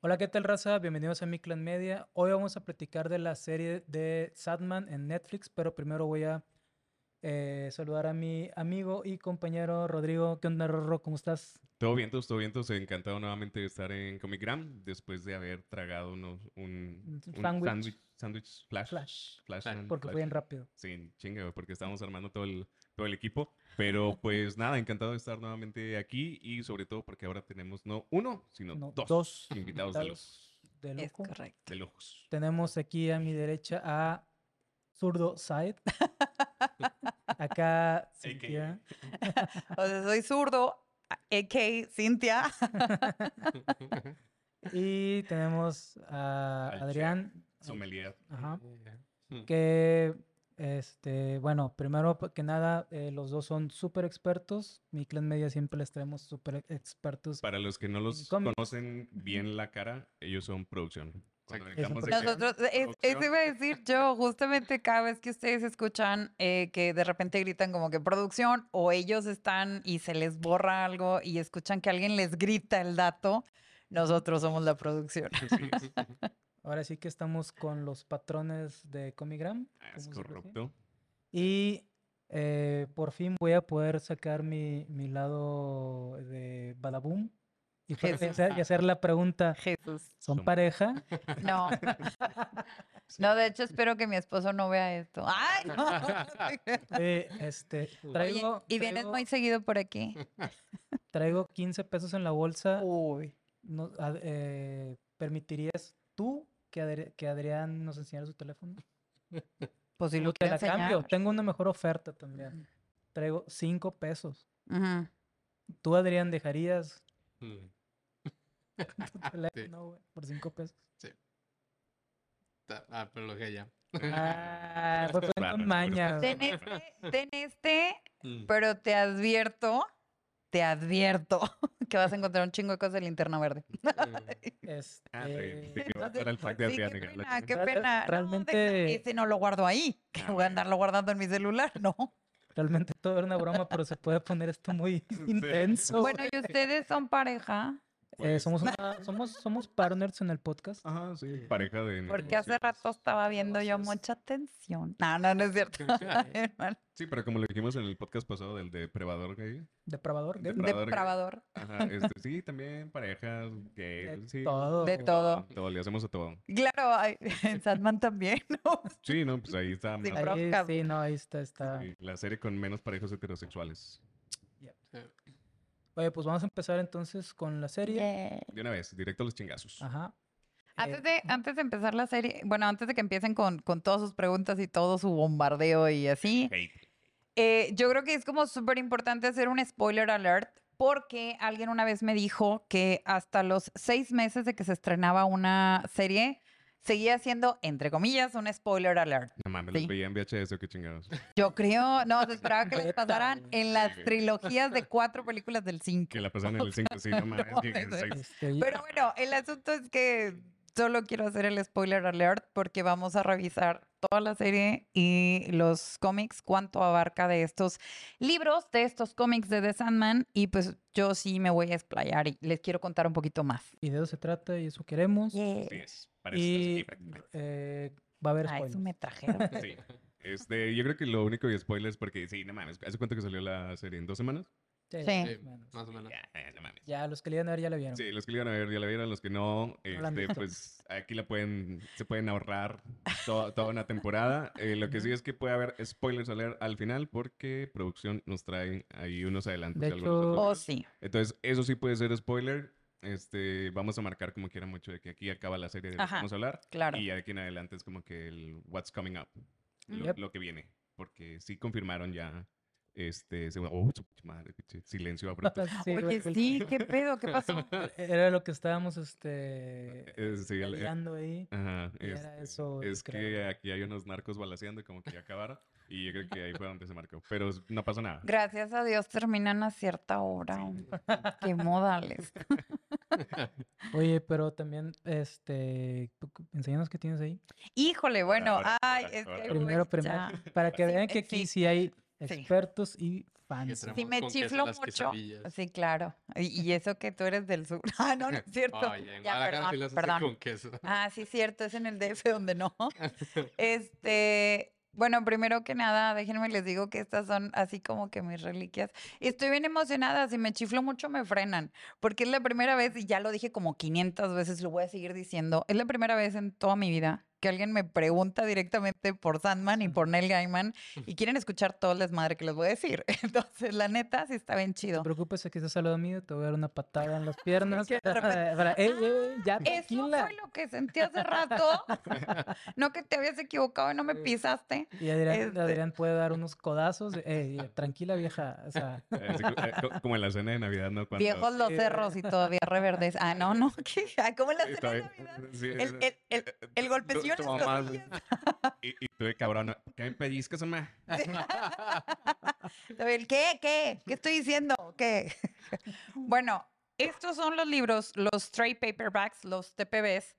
Hola, ¿qué tal, raza? Bienvenidos a Mi Clan Media. Hoy vamos a platicar de la serie de Sadman en Netflix, pero primero voy a eh, saludar a mi amigo y compañero Rodrigo. ¿Qué onda, Rorro? ¿Cómo estás? Todo bien, todo bien, todos. Encantado nuevamente de estar en Comic Gram después de haber tragado unos, un, sándwich. flash. Flash. Flash, man, Porque flash. fue bien rápido. Sí, chinga, porque estábamos armando todo el, todo el equipo. Pero pues nada, encantado de estar nuevamente aquí y sobre todo porque ahora tenemos no uno, sino No, dos, dos invitados de los, de Es lujo. correcto. de lujos. Tenemos aquí a mi derecha a Zurdo Side. Acá Cintia. O sea, soy zurdo, a.k. Cintia. Y tenemos a Adrián. Sommelier. Ajá. Que, este, bueno, primero que nada, eh, los dos son súper expertos. Mi clan media siempre les traemos súper expertos. Para los que no los conocen bien la cara, ellos son producción. Nosotros, es- eso iba a decir yo, justamente cada vez que ustedes escuchan eh, que de repente gritan como que producción o ellos están y se les borra algo y escuchan que alguien les grita el dato, nosotros somos la producción. sí, Ahora sí que estamos con los patrones de Comigram. es se dice. correcto. Y eh, por fin voy a poder sacar mi, mi lado de Badaboom y, y hacer la pregunta, Jesús. ¿son pareja? No. No, de hecho espero que mi esposo no vea esto. ¡Ay! no! Eh, este, Oye, y vienes traigo- muy seguido por aquí. traigo 15 pesos en la bolsa. Uy. No, eh, ¿Permitirías tú que, Adri- que Adrián nos enseñara su teléfono? Pues si lo te la enseñar. cambio. Tengo una mejor oferta también. Traigo 5 pesos. Ujú. ¿Tú, Adrián, dejarías Mm. tu teléfono güey, por 5 pesos? Sí. Ta- Ah, pero lo dejé ya. Ah, fue con maña. Ten este, ten este, Mm. pero te advierto, te advierto que vas a encontrar un chingo de cosas de linterna verde. Este, Ah, sí, sí, que va a dar el pack de Sí, qué pena, qué Real- pena. No, realmente- deja- ese no lo guardo ahí, que Ah, voy a andarlo guardando en mi celular, no. Realmente todo era una broma, pero se puede poner esto muy intenso. Bueno, ¿y ustedes son pareja? Eh, somos, una- somos, somos partners en el podcast. Ajá, sí. Pareja de. Porque hace rato estaba viendo yo mucha atención. No, no, no es cierto. Sí, pero como lo dijimos en el podcast pasado del depredador gay. Depravador, gay. Depra- Depravador. Ajá, este, sí, también parejas gay. De sí. todo. De todo. Todo, le hacemos a todo. Claro, en Sandman también, ¿no? Sí, no, pues ahí está. Más- Ahí, sí, no, ahí está, está. sí, la serie con menos parejas heterosexuales. Oye, pues vamos a empezar entonces con la serie. Yeah. De una vez, directo a los chingazos. Ajá. Antes Eh, de, antes de empezar la serie, bueno, antes de que empiecen con, con todas sus preguntas y todo su bombardeo y así, eh, yo creo que es como súper importante hacer un spoiler alert porque alguien una vez me dijo que hasta los seis meses de que se estrenaba una serie, seguía siendo, entre comillas, un spoiler alert. No mames, Sí. los veía en VHS o qué chingados. Yo creo, no, se esperaba que les pasaran en las trilogías de cuatro películas del 5. Que la pasaban en el 5, sí, no mames. No, este, Pero bueno, el asunto es que solo quiero hacer el spoiler alert porque vamos a revisar toda la serie y los cómics, cuánto abarca de estos libros, de estos cómics de The Sandman. Y pues yo sí me voy a explayar y les quiero contar un poquito más. Y de eso se trata y eso queremos. Así es. Para eso Y eh, va a haber A spoilers. eso me trajeron. Sí. Este, yo creo que lo único de spoilers porque sí, no mames. ¿Hace cuánto que salió la serie? ¿En dos semanas? Sí, Sí. más sí, o menos. más o menos. Ya, eh, no mames. Ya, los que le iban a ver ya la vieron. Sí, los que le iban a ver ya la vieron, los que no, este, pues aquí la pueden, se pueden ahorrar to- toda una temporada. Eh, lo que sí es que puede haber spoilers al, al final porque producción nos trae ahí unos adelantos. De de algunos hecho- Oh, sí. Entonces, eso sí puede ser spoiler. Este, vamos a marcar como quiera mucho de que aquí acaba la serie de la que vamos a hablar. claro. Y ya de aquí en adelante es como que el what's coming up. Lo, Yep. lo que viene. Porque sí confirmaron ya. Este, se- oh, madre, pinche silencio abrupto. Sí, Oye, sí, ¿qué pedo? ¿Qué pasó? Era lo que estábamos este, Eh, sí, el- peleando ahí. Ajá, Y era este, eso, es creo. que aquí hay unos narcos balaseando y como que ya acabaron. Y yo creo que ahí fue donde se marcó. Pero no pasó nada. Gracias a Dios terminan a cierta hora. Qué modales. Oye, pero también, este, enséñanos qué tienes ahí. Híjole, bueno, Ahora, ay, ahora, es que ahora. hay Primero, primero, para que Sí, vean que sí. aquí sí hay, expertos y fans. Sí, me chiflo mucho. Sí, claro. Y, y eso que tú eres del sur. Ah, no, no es cierto. Oye, en Ya, perdón, sí las hacen perdón. con queso. Ah, sí, cierto, es en el DF donde no. Este, bueno, primero que nada, déjenme les digo que estas son así como que mis reliquias. Estoy bien emocionada, si me chiflo mucho me frenan, porque es la primera vez, y ya lo dije como 500 veces, lo voy a seguir diciendo, es la primera vez en toda mi vida que alguien me pregunta directamente por Sandman y por Neil Gaiman y quieren escuchar todo el desmadre que les voy a decir. Entonces, la neta, sí está bien No chido. te preocupes, aquí estás al lado mío, te voy a dar una patada en las piernas. Para, ey, ey, ya, Eso fue lo que sentí hace rato. No que te habías equivocado y no me pisaste. Y Adrián, Este- Adrián puede dar unos codazos. de, "Ey, eh, tranquila, vieja. O sea, eh, co- como en la cena de Navidad, ¿no? Cuando, Viejos los cerros y todavía reverdes. Ah, no, no. ¿qué? Ah, ¿Cómo la cena de Navidad? sí, El, eh, el, el, el tu- golpecillo tu las mamá- costillas. Y, y tú de cabrón, ¿qué me pellizcas, mamá? El, ¿Qué? ¿Qué? ¿Qué estoy diciendo? ¿Qué? bueno, estos son los libros, los trade paperbacks, los TPBs.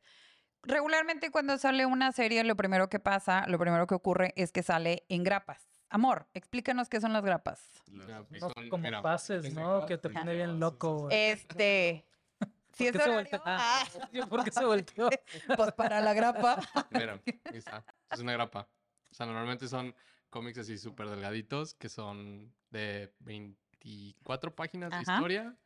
Regularmente cuando sale una serie, lo primero que pasa, lo primero que ocurre es que sale en grapas. Amor, explícanos qué son las grapas. Unos son- como mira, pases, ¿no? Que te pone bien loco. güey. Este... Si ¿Por es qué se volteó? Ah, ah, ¿Por qué se volteó? pues para la grapa. Mira, ahí está. Es una grapa. O sea, normalmente son cómics así súper delgaditos que son de 24 páginas de historia.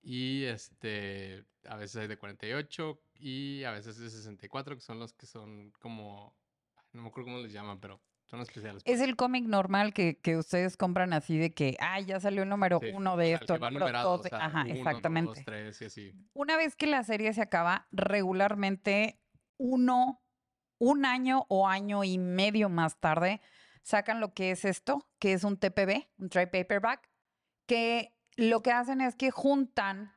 Y este, a veces hay de 48 y a veces de 64, que son los que son como, no me acuerdo cómo les llaman, pero son especiales. Es pues. el cómic normal que, que ustedes compran así de que, ah, ya salió el número Sí, uno de esto. numerado, dos o sea, Ajá, uno, exactamente. dos, tres y así. Una vez que la serie se acaba, regularmente uno, un año o año y medio más tarde, sacan lo que es esto, que es un TPB, un trade paperback, que lo que hacen es que juntan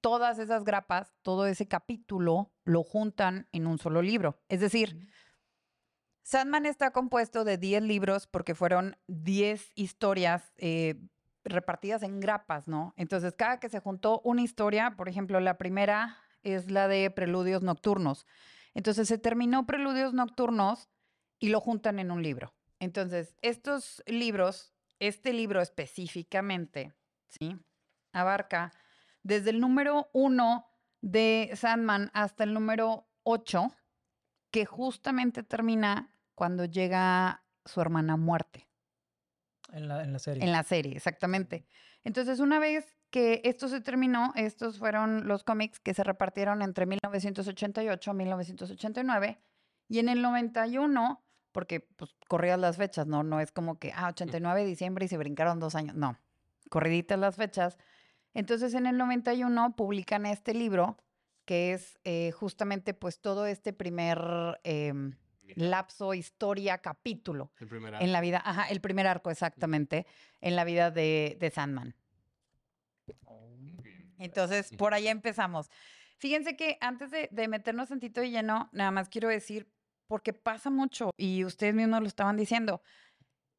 todas esas grapas, todo ese capítulo, lo juntan en un solo libro. Es decir, Sandman está compuesto de 10 libros porque fueron 10 historias eh, repartidas en grapas, ¿no? Entonces, cada que se juntó una historia, por ejemplo, la primera es la de Preludios Nocturnos. Entonces, se terminó Preludios Nocturnos y lo juntan en un libro. Entonces, estos libros, este libro específicamente, ¿sí? Abarca desde el número uno de Sandman hasta el número 8, que justamente termina cuando llega su hermana muerte. En la, en la serie. En la serie, exactamente. Entonces, una vez que esto se terminó, estos fueron los cómics que se repartieron entre 1988 y 1989. Y en el 91, porque pues corrían las fechas, ¿no? No es como que, ah, 89 de diciembre y se brincaron dos años. No, corriditas las fechas. Entonces, en el 91 publican este libro, que es eh, justamente pues todo este primer em, lapso, historia, capítulo El primer en la vida, ajá, el primer arco exactamente, en la vida de, de Sandman. Entonces, por ahí empezamos. Fíjense que antes de, de meternos tantito de lleno, nada más quiero decir, porque pasa mucho y ustedes mismos lo estaban diciendo.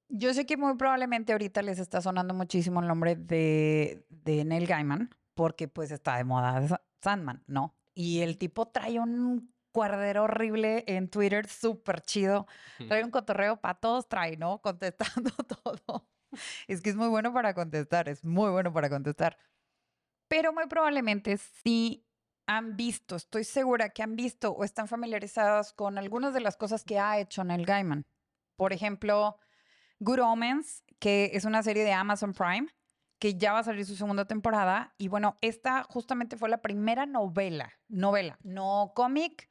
Yo sé que muy probablemente ahorita les está sonando muchísimo el nombre de, de Neil Gaiman, porque pues está de moda Sa- Sandman, ¿no? Y el tipo trae un cuerdero horrible en Twitter, súper chido. Trae un cotorreo para todos, trae, ¿no? Contestando todo. Es que es muy bueno para contestar, es muy bueno para contestar. Pero muy probablemente sí han visto, estoy segura que han visto o están familiarizados con algunas de las cosas que ha hecho Neil Gaiman. Por ejemplo, Good Omens, que es una serie de Amazon Prime, que ya va a salir su segunda temporada. Y bueno, esta justamente fue la primera novela, novela, no cómic,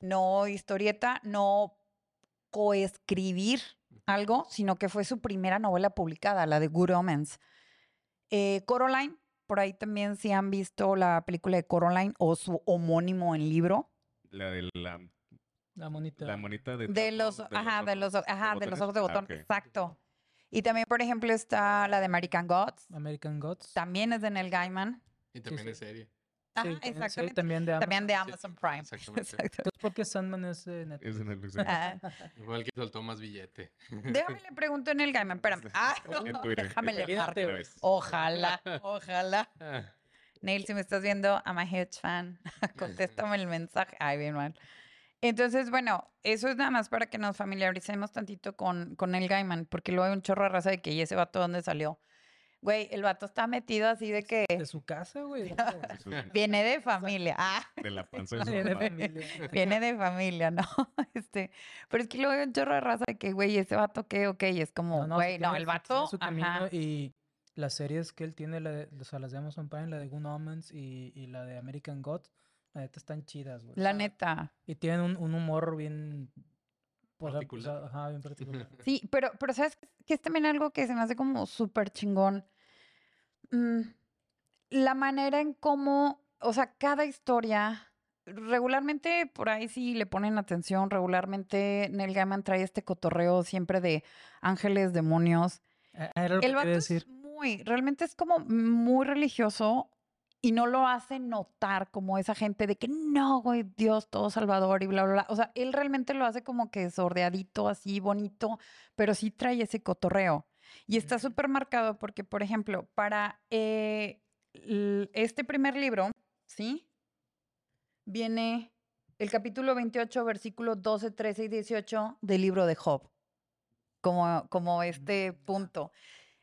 no historieta, no coescribir algo, sino que fue su primera novela publicada, la de Good Omens. Eh, Coraline, por ahí también si han visto la película de Coraline o su homónimo en libro. La de la, La monita. la monita de... De los, ajá, de los, ajá, de los ojos de botón, Ah, ok. exacto. Y también, por ejemplo, está la de American Gods, American Gods. también es de Neil Gaiman. Y también sí. es serie. Ajá, Sí, también- sí, exactamente. también de Amazon. También de Sí, Amazon Prime. exactamente. Exacto. Entonces, ¿por qué Sandman es de Netflix? Es de Netflix. Ah, el que soltó más billete. déjame le pregunto en el Gaiman, espérame. Ah, En Twitter. déjame le. Ojalá, ojalá. Ah, Neil, si me estás viendo, I'm a huge fan. Contéstame el mensaje. Ay, bien mal. Entonces, bueno, eso es nada más para que nos familiaricemos tantito con, con el Gaiman, porque luego hay un chorro de raza de que, ¿y ese vato dónde salió? Güey, el vato está metido así de que De su casa, güey. Viene de familia. Ah, De la panza de su De papá. familia. viene de familia, ¿no? Este, pero es que luego hay un chorro de raza de que, güey, ese vato qué, ok, y es como, sí güey, no, el vato, su camino ajá. y las series que él tiene, la de, o sea, las de Amazon Prime, la de Good Omens y, y la de American Gods, la neta están chidas, güey. La neta. Y tienen un, un humor bien... Particular. ajá, bien particular. Sí, pero, pero ¿sabes qué? que es también algo que se me hace como súper chingón? Mm, la manera en cómo, o sea, cada historia, regularmente por ahí sí le ponen atención, regularmente Neil Gaiman trae este cotorreo siempre de ángeles, demonios. Ah, Era lo El vato decir. es muy, realmente es como muy religioso y no lo hace notar como esa gente de que no, güey, Dios, todo salvador y bla, bla, bla. O sea, él realmente lo hace como que sordeadito, así bonito, pero sí trae ese cotorreo. Y está súper marcado porque, por ejemplo, para eh, este primer libro, ¿sí? Viene el capítulo 28, versículos 12, 13 y 18 del libro de Job, como, como este punto.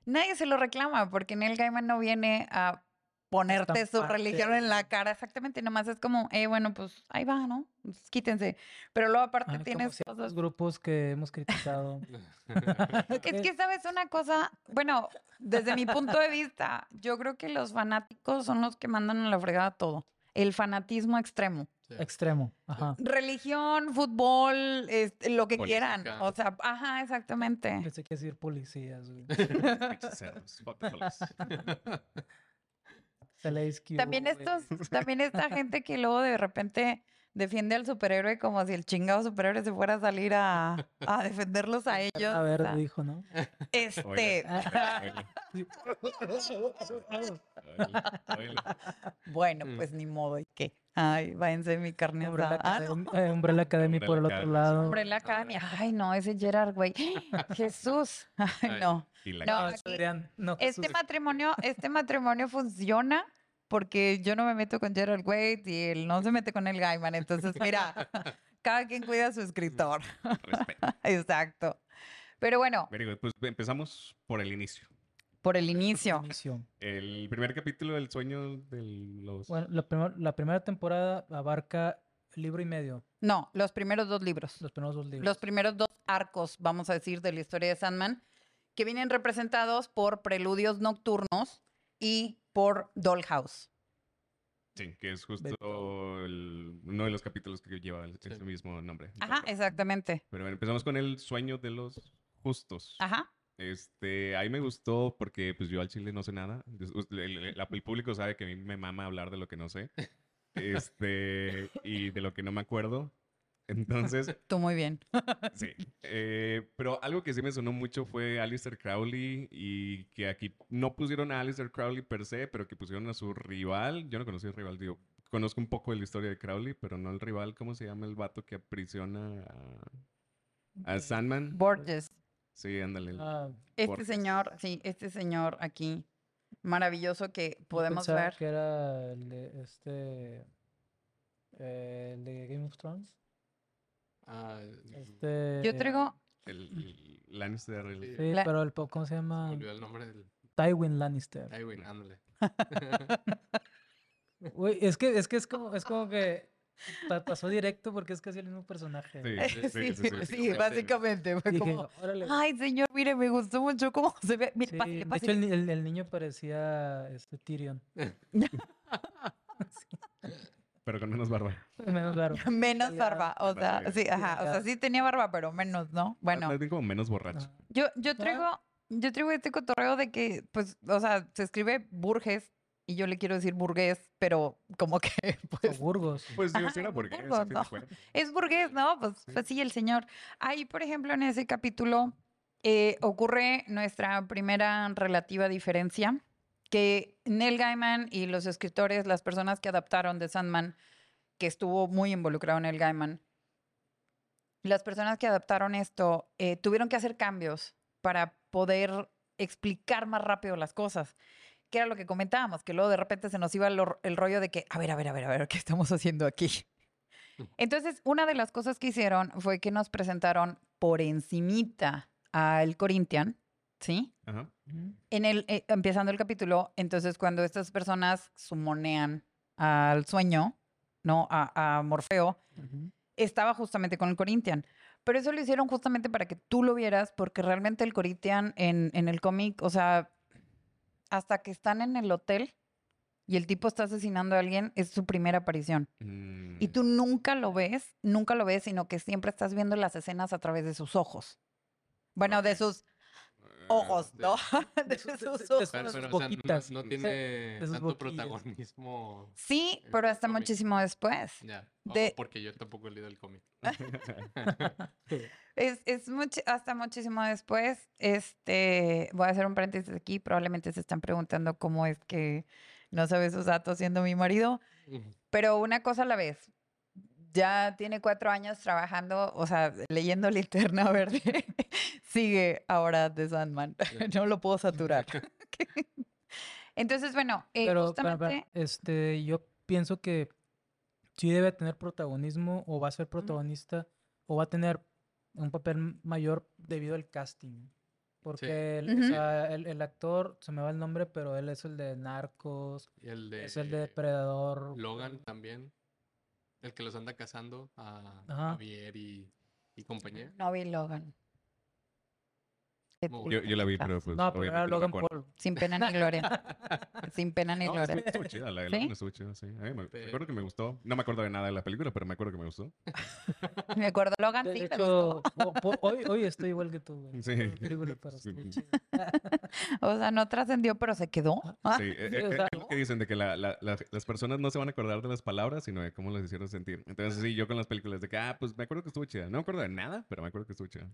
Nadie se lo reclama porque Neil Gaiman no viene a ponerte su religión en la cara. Exactamente, nomás es como, eh, bueno, pues ahí va, ¿no? Pues, quítense. Pero luego aparte como tienes ciertos cosas... grupos que hemos criticado. Es que, ¿sabes una cosa? Bueno, desde mi punto de vista, yo creo que los fanáticos son los que mandan a la fregada todo. El fanatismo extremo. Sí. Extremo. Ajá. Religión, fútbol, este, lo que quieran. Política. O sea, ajá, exactamente. Pensé que decir policías, güey. También estos, también esta gente que luego de repente defiende al superhéroe como si el chingado superhéroe se fuera a salir a, a defenderlos a ellos. A o ver, sea, dijo, ¿no? este, bueno, pues ni modo, ¿y qué? Ay, váyanse de mi carne Umbrella asada. Ah, no. Academy, eh, Umbrella Academy por el Umbrella otro Academy, lado. Umbrella Academy. Ay, no, ese Gerard, güey. Jesús. Ay, Ay, no. Y la No, aquí- Este matrimonio, este matrimonio funciona porque yo no me meto con Gerard Wade y él no se mete con el Gaiman. Entonces, mira, cada quien cuida a su escritor. respeto. Exacto. Pero bueno, Very good. Pues empezamos por el inicio. por el inicio. Inicio. El primer capítulo del sueño de los... Bueno, la, primer- la primera temporada abarca libro y medio, No, los primeros dos libros. los primeros dos libros. Los primeros dos arcos, vamos a decir, de la historia de Sandman, que vienen representados por preludios nocturnos y por Dollhouse. Sí, que es justo el- uno de los capítulos que lleva el- ese mismo nombre. Ajá, exactamente. Pero bueno, empezamos con el sueño de los justos. Ajá. Este, ahí me gustó porque pues yo al chile no sé nada. El, el público sabe que a mí me mama hablar de lo que no sé. Este, y de lo que no me acuerdo. Entonces, Tú muy bien. sí. Eh, pero algo que sí me sonó mucho fue Alistair Crowley y que aquí no pusieron a Alistair Crowley per se, pero que pusieron a su rival. Yo no conocí al rival, digo, conozco un poco de la historia de Crowley, pero no el rival. ¿Cómo se llama el vato que aprisiona a, a Sandman? Borges. Sí, ándale. Ah, Este señor, sí, este señor aquí, maravilloso que podemos ver. que era el de este... eh, el de Game of Thrones. Ah, Este, Yo traigo, El, el Lannister, el- Sí. Pero el, ¿cómo se llama? olvidó el nombre del. Tywin Lannister. Güey, ándale. Güey, es que es que es como es como que pa- pasó directo porque es casi el mismo personaje. Sí, sí, sí, sí, sí, sí, básicamente fue como, ay señor, mire, me gustó mucho cómo se ve. Mire, Sí, pásale, de hecho, el, el- el niño parecía este Tyrion. pero con menos barba. Menos claro. Menos barba, o sea, barba, sí, ajá, o sea, sí tenía barba, pero menos, ¿no? Bueno, Más bien como menos borracho. Ajá. yo, yo Ah. traigo, yo traigo este cotorreo de que, pues, o sea, se escribe Burges y yo le quiero decir burgués, pero como que, O pues, Burgos. Pues digo, sí era porque Burgos, ¿no? Es burgués, ¿no? Pues, Sí. pues sí, el señor. Ahí, por ejemplo, en ese capítulo eh, ocurre nuestra primera relativa diferencia, que Neil Gaiman y los escritores, las personas que adaptaron de Sandman, que estuvo muy involucrado en el Gaiman, las personas que adaptaron esto eh, tuvieron que hacer cambios para poder explicar más rápido las cosas. Que era lo que comentábamos, que luego de repente se nos iba el, rollo de que, a ver, a ver, a ver, a ver, ¿qué estamos haciendo aquí? Entonces, una de las cosas que hicieron fue que nos presentaron por encimita al Corinthian, ¿sí? Ajá. En el, eh, empezando el capítulo, entonces cuando estas personas sumonean al sueño, ¿no? A, a Morfeo, estaba justamente con el Corinthian. Pero eso lo hicieron justamente para que tú lo vieras, porque realmente el Corinthian en, en el cómic, o sea, hasta que están en el hotel y el tipo está asesinando a alguien, es su primera aparición. Y Mm, tú nunca lo ves, nunca lo ves, sino que siempre estás viendo las escenas a través de sus ojos. Bueno, de Ok. sus ojos, ¿no? De sus- sus de- de ojos. Pero, sus pero, o sea, no- boquitas. no, tiene tanto boquillas. protagonismo. Sí, pero hasta cómic. muchísimo después. Ya. De- Porque yo tampoco he leído el cómic. Es, es much- hasta muchísimo después. Este, voy a hacer un paréntesis aquí. Probablemente se están preguntando cómo es que no sabe sus datos siendo mi marido. Pero una cosa a la vez. Ya tiene cuatro años trabajando, o sea, leyendo Linterna Verde. Sigue ahora de Sandman. No lo puedo saturar. Entonces, bueno, eh, Pero, justamente... este, yo pienso que sí debe tener protagonismo o va a ser protagonista o va a tener un papel mayor debido al casting. Porque el, o Ujú. sea, el, el actor, se me va el nombre, pero él es el de Narcos, Y el de, es el de Depredador. Logan también. El que los anda cazando a. Javier y, y compañía. No vi Logan. Yo, yo la vi, pero pues. no, pero era me Logan acuerdo. Paul. Sin pena ni gloria. Sin pena ni No, gloria. estuvo, estuvo chida, la de ¿Sí? Logan estuvo chida, sí. A mí me, me Pero- acuerdo que me gustó. No me acuerdo de nada de la película, pero me acuerdo que me gustó. Me acuerdo, Logan De, sí de me gustó. hecho, hoy, hoy estoy igual que tú. güey. Sí. Toda la película, pero Sí. O sea, no trascendió, pero se quedó. Ah, Sí, eh, sí, eh, o eh, sea, es lo que dicen de que la- la- la- las personas no se van a acordar de las palabras, sino de cómo las hicieron sentir. Entonces, sí, yo con las películas de que, ah, pues me acuerdo que estuvo chida. No me acuerdo de nada, pero me acuerdo que estuvo chida.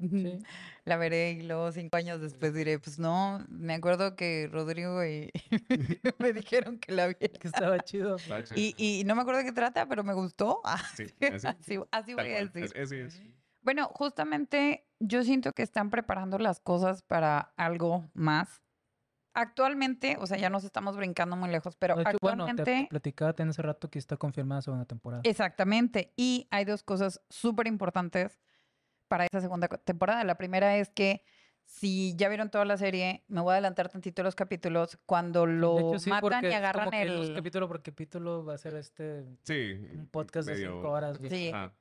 Sí. La veré y luego cinco años después diré, pues no, me acuerdo que Rodrigo y me dijeron que la viera. Que estaba chido. Y, y no me acuerdo de qué trata, pero me gustó. Sí, así, así, así voy a decir. Así es. Bueno, justamente yo siento que están preparando las cosas para algo más. Actualmente, o sea, ya nos estamos brincando muy lejos, pero hecho, bueno, te actualmente, platicaba en ese rato que está confirmada segunda temporada. exactamente. Y hay dos cosas súper importantes para esa segunda temporada. La primera es que si ya vieron toda la serie, me voy a adelantar tantito los capítulos, cuando lo de hecho, sí, matan y agarran como el... capítulo por capítulo va a ser este Sí. un podcast de medio- cinco horas. Sí. Ah,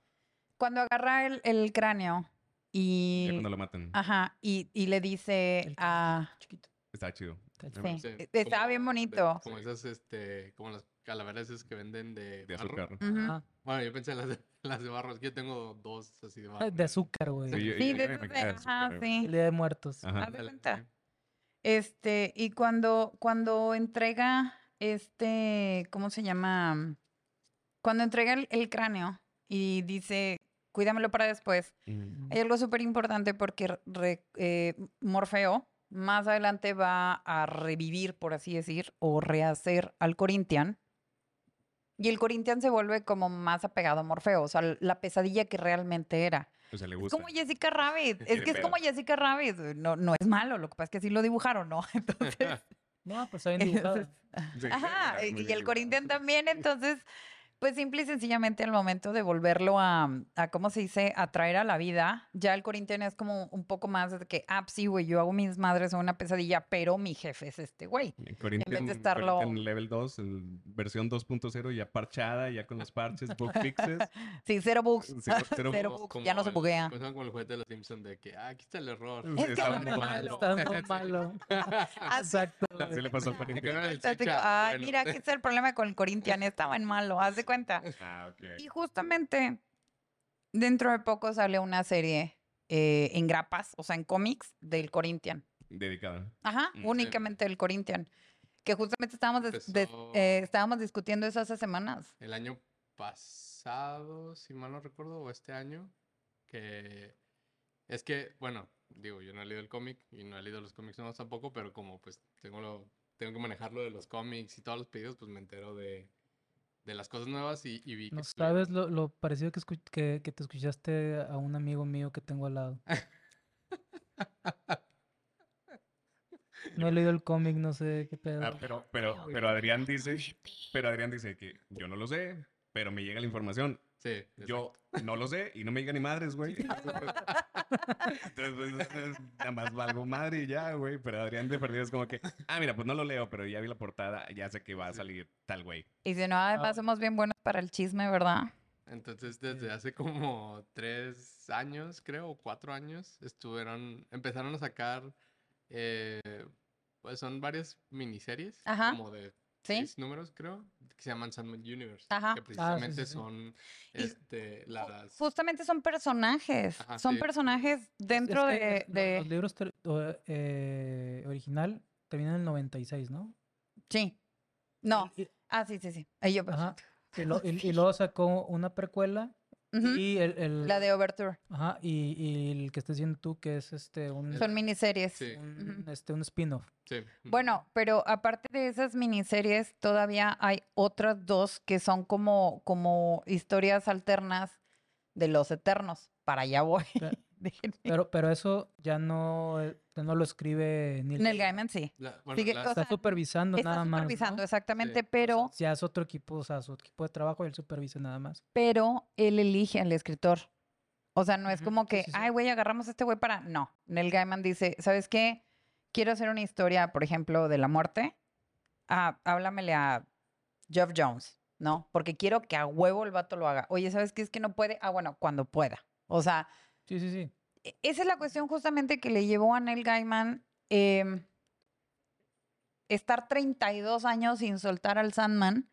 Cuando agarra el, el cráneo ya y... cuando lo matan. Ajá, y, y le dice El a... chiquito. Está chido. Está Sí. E- estaba bien como de- bonito. Como esas, este, como las calaveras esas que venden de, De azúcar. Ajá. Bueno, yo pensé en las de, las de barro. es que Yo tengo dos así de barro. De azúcar, güey. Sí, de de- de ajá, azúcar, sí. El Día de Muertos. Ajá. Cuenta. Este, y cuando, cuando entrega este, ¿cómo se llama? Cuando entrega el, el cráneo y dice, cuídamelo para después, Mm. hay algo súper importante porque re- eh, Morfeo más adelante va a revivir, por así decir, o rehacer al Corinthian. Y el Corinthian se vuelve como más apegado a Morfeo, o sea, la pesadilla que realmente era. O sea, le Es como Jessica Rabbit. Es que es como. Jessica Rabbit. No, no es malo, lo que pasa es que sí lo dibujaron, ¿no? Entonces. No, pues está bien dibujado. entonces- Sí, ajá. muy Y el. Corinthians también, entonces. Pues simple y sencillamente al momento de volverlo a, a, ¿cómo se dice?, a traer a la vida, ya el Corinthian es como un poco más de que, ah, sí, güey, yo hago mis madres son una pesadilla, pero mi jefe es este güey. En Corinthian, estarlo- Corinthian Level 2, el versión 2.0 ya parchada, ya con los parches, bug fixes. Sí, cero bugs. Cero- cero Cero bugs. bugs, ya no se el- buguea. como como el juguete de los Simpsons de que, ah, aquí está el error. Es que estaba no muy malo. Está muy malo. Exacto. Así le pasó al Que Corinthian. no era el Entonces, chicha, Ay, bueno. mira, aquí está el problema con el Corinthian, estaba en malo, haz de cuenta. Ah, ok. Y justamente dentro de poco sale una serie eh, en grapas, o sea, en cómics del Corinthian. Dedicada. Ajá, Mm, sí. únicamente del Corinthian. Que justamente estábamos, Empezó- eh, estábamos discutiendo eso hace semanas. El año pasado, si mal no recuerdo, o este año, que es que, bueno, digo, yo no he leído el cómic y no he leído los cómics nuevos tampoco, pero como pues tengo lo, tengo que manejar lo de los cómics y todos los pedidos, pues me entero de, de las cosas nuevas y, y vi que No sabes lo, lo parecido que, que, que te escuchaste a un amigo mío que tengo al lado. No he leído el cómic, no sé qué pedo. Ah, pero, pero, pero Adrián dice, pero Adrián dice que yo no lo sé, pero me llega la información. Sí. Yo no lo sé y no me diga ni madres, güey. Entonces, pues, nada más valgo madre y ya, güey. Pero Adrián de perdido es como que, ah, mira, pues no lo leo, pero ya vi la portada, ya sé que va a salir tal güey. Y si no, además Ah. somos bien buenos para el chisme, ¿verdad? Entonces, desde hace como tres años, creo, o cuatro años, estuvieron, empezaron a sacar, eh, pues son varias miniseries, Ajá. como de. Seis números, creo, que se llaman Sandman Universe, Ajá. que Ah, sí, precisamente sí, sí. son, este, las... Justamente son personajes. Ajá, son sí. personajes dentro Es que de, de- Los libros eh, original terminan en el 96, ¿no? Sí. No. Y, Ah, sí, sí, sí. Ahí yo- ajá, y lo- y- y luego sacó una precuela Y el, el- La de Overture. ajá, y, y el que estás diciendo tú que es este un, Son miniseries. Sí. un- este un spin-off. sí. Bueno, pero aparte de esas miniseries, todavía hay otras dos que son como, como historias alternas de los eternos. Para allá voy. Pero, pero eso ya no, eh, no lo escribe Neil. Neil Gaiman sí. La- bueno, sigue- o Está sea, supervisando Está nada más. supervisando, ¿no? exactamente, Sí, o pero, Ya es otro equipo, o sea, su equipo de trabajo y él supervisa nada más. pero él elige al escritor. O sea, no es como sí, que, sí, sí. ay, güey, agarramos a este güey para. No. Neil Gaiman dice, ¿sabes qué? Quiero hacer una historia, por ejemplo, de la muerte. Ah, háblamele a Jeff Jones, ¿no? Porque quiero que a huevo el vato lo haga. Oye, ¿sabes qué? Es que no puede. Ah, bueno, cuando pueda. O sea, Sí, sí, sí. E- esa es la cuestión justamente que le llevó a Neil Gaiman em, estar 32 años sin soltar al Sandman.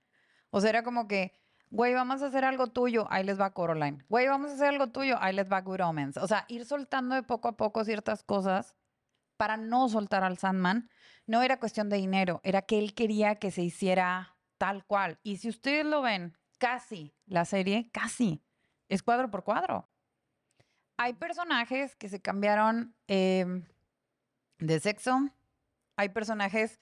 O sea, era como que, güey, vamos a hacer algo tuyo, ahí les va Coraline. Güey, vamos a hacer algo tuyo, ahí les va Good Omens. O sea, ir soltando de poco a poco ciertas cosas para no soltar al Sandman. No era cuestión de dinero, era que él quería que se hiciera tal cual. Y si ustedes lo ven, casi, la serie, casi, es cuadro por cuadro. Hay personajes que se cambiaron em, de sexo. Hay personajes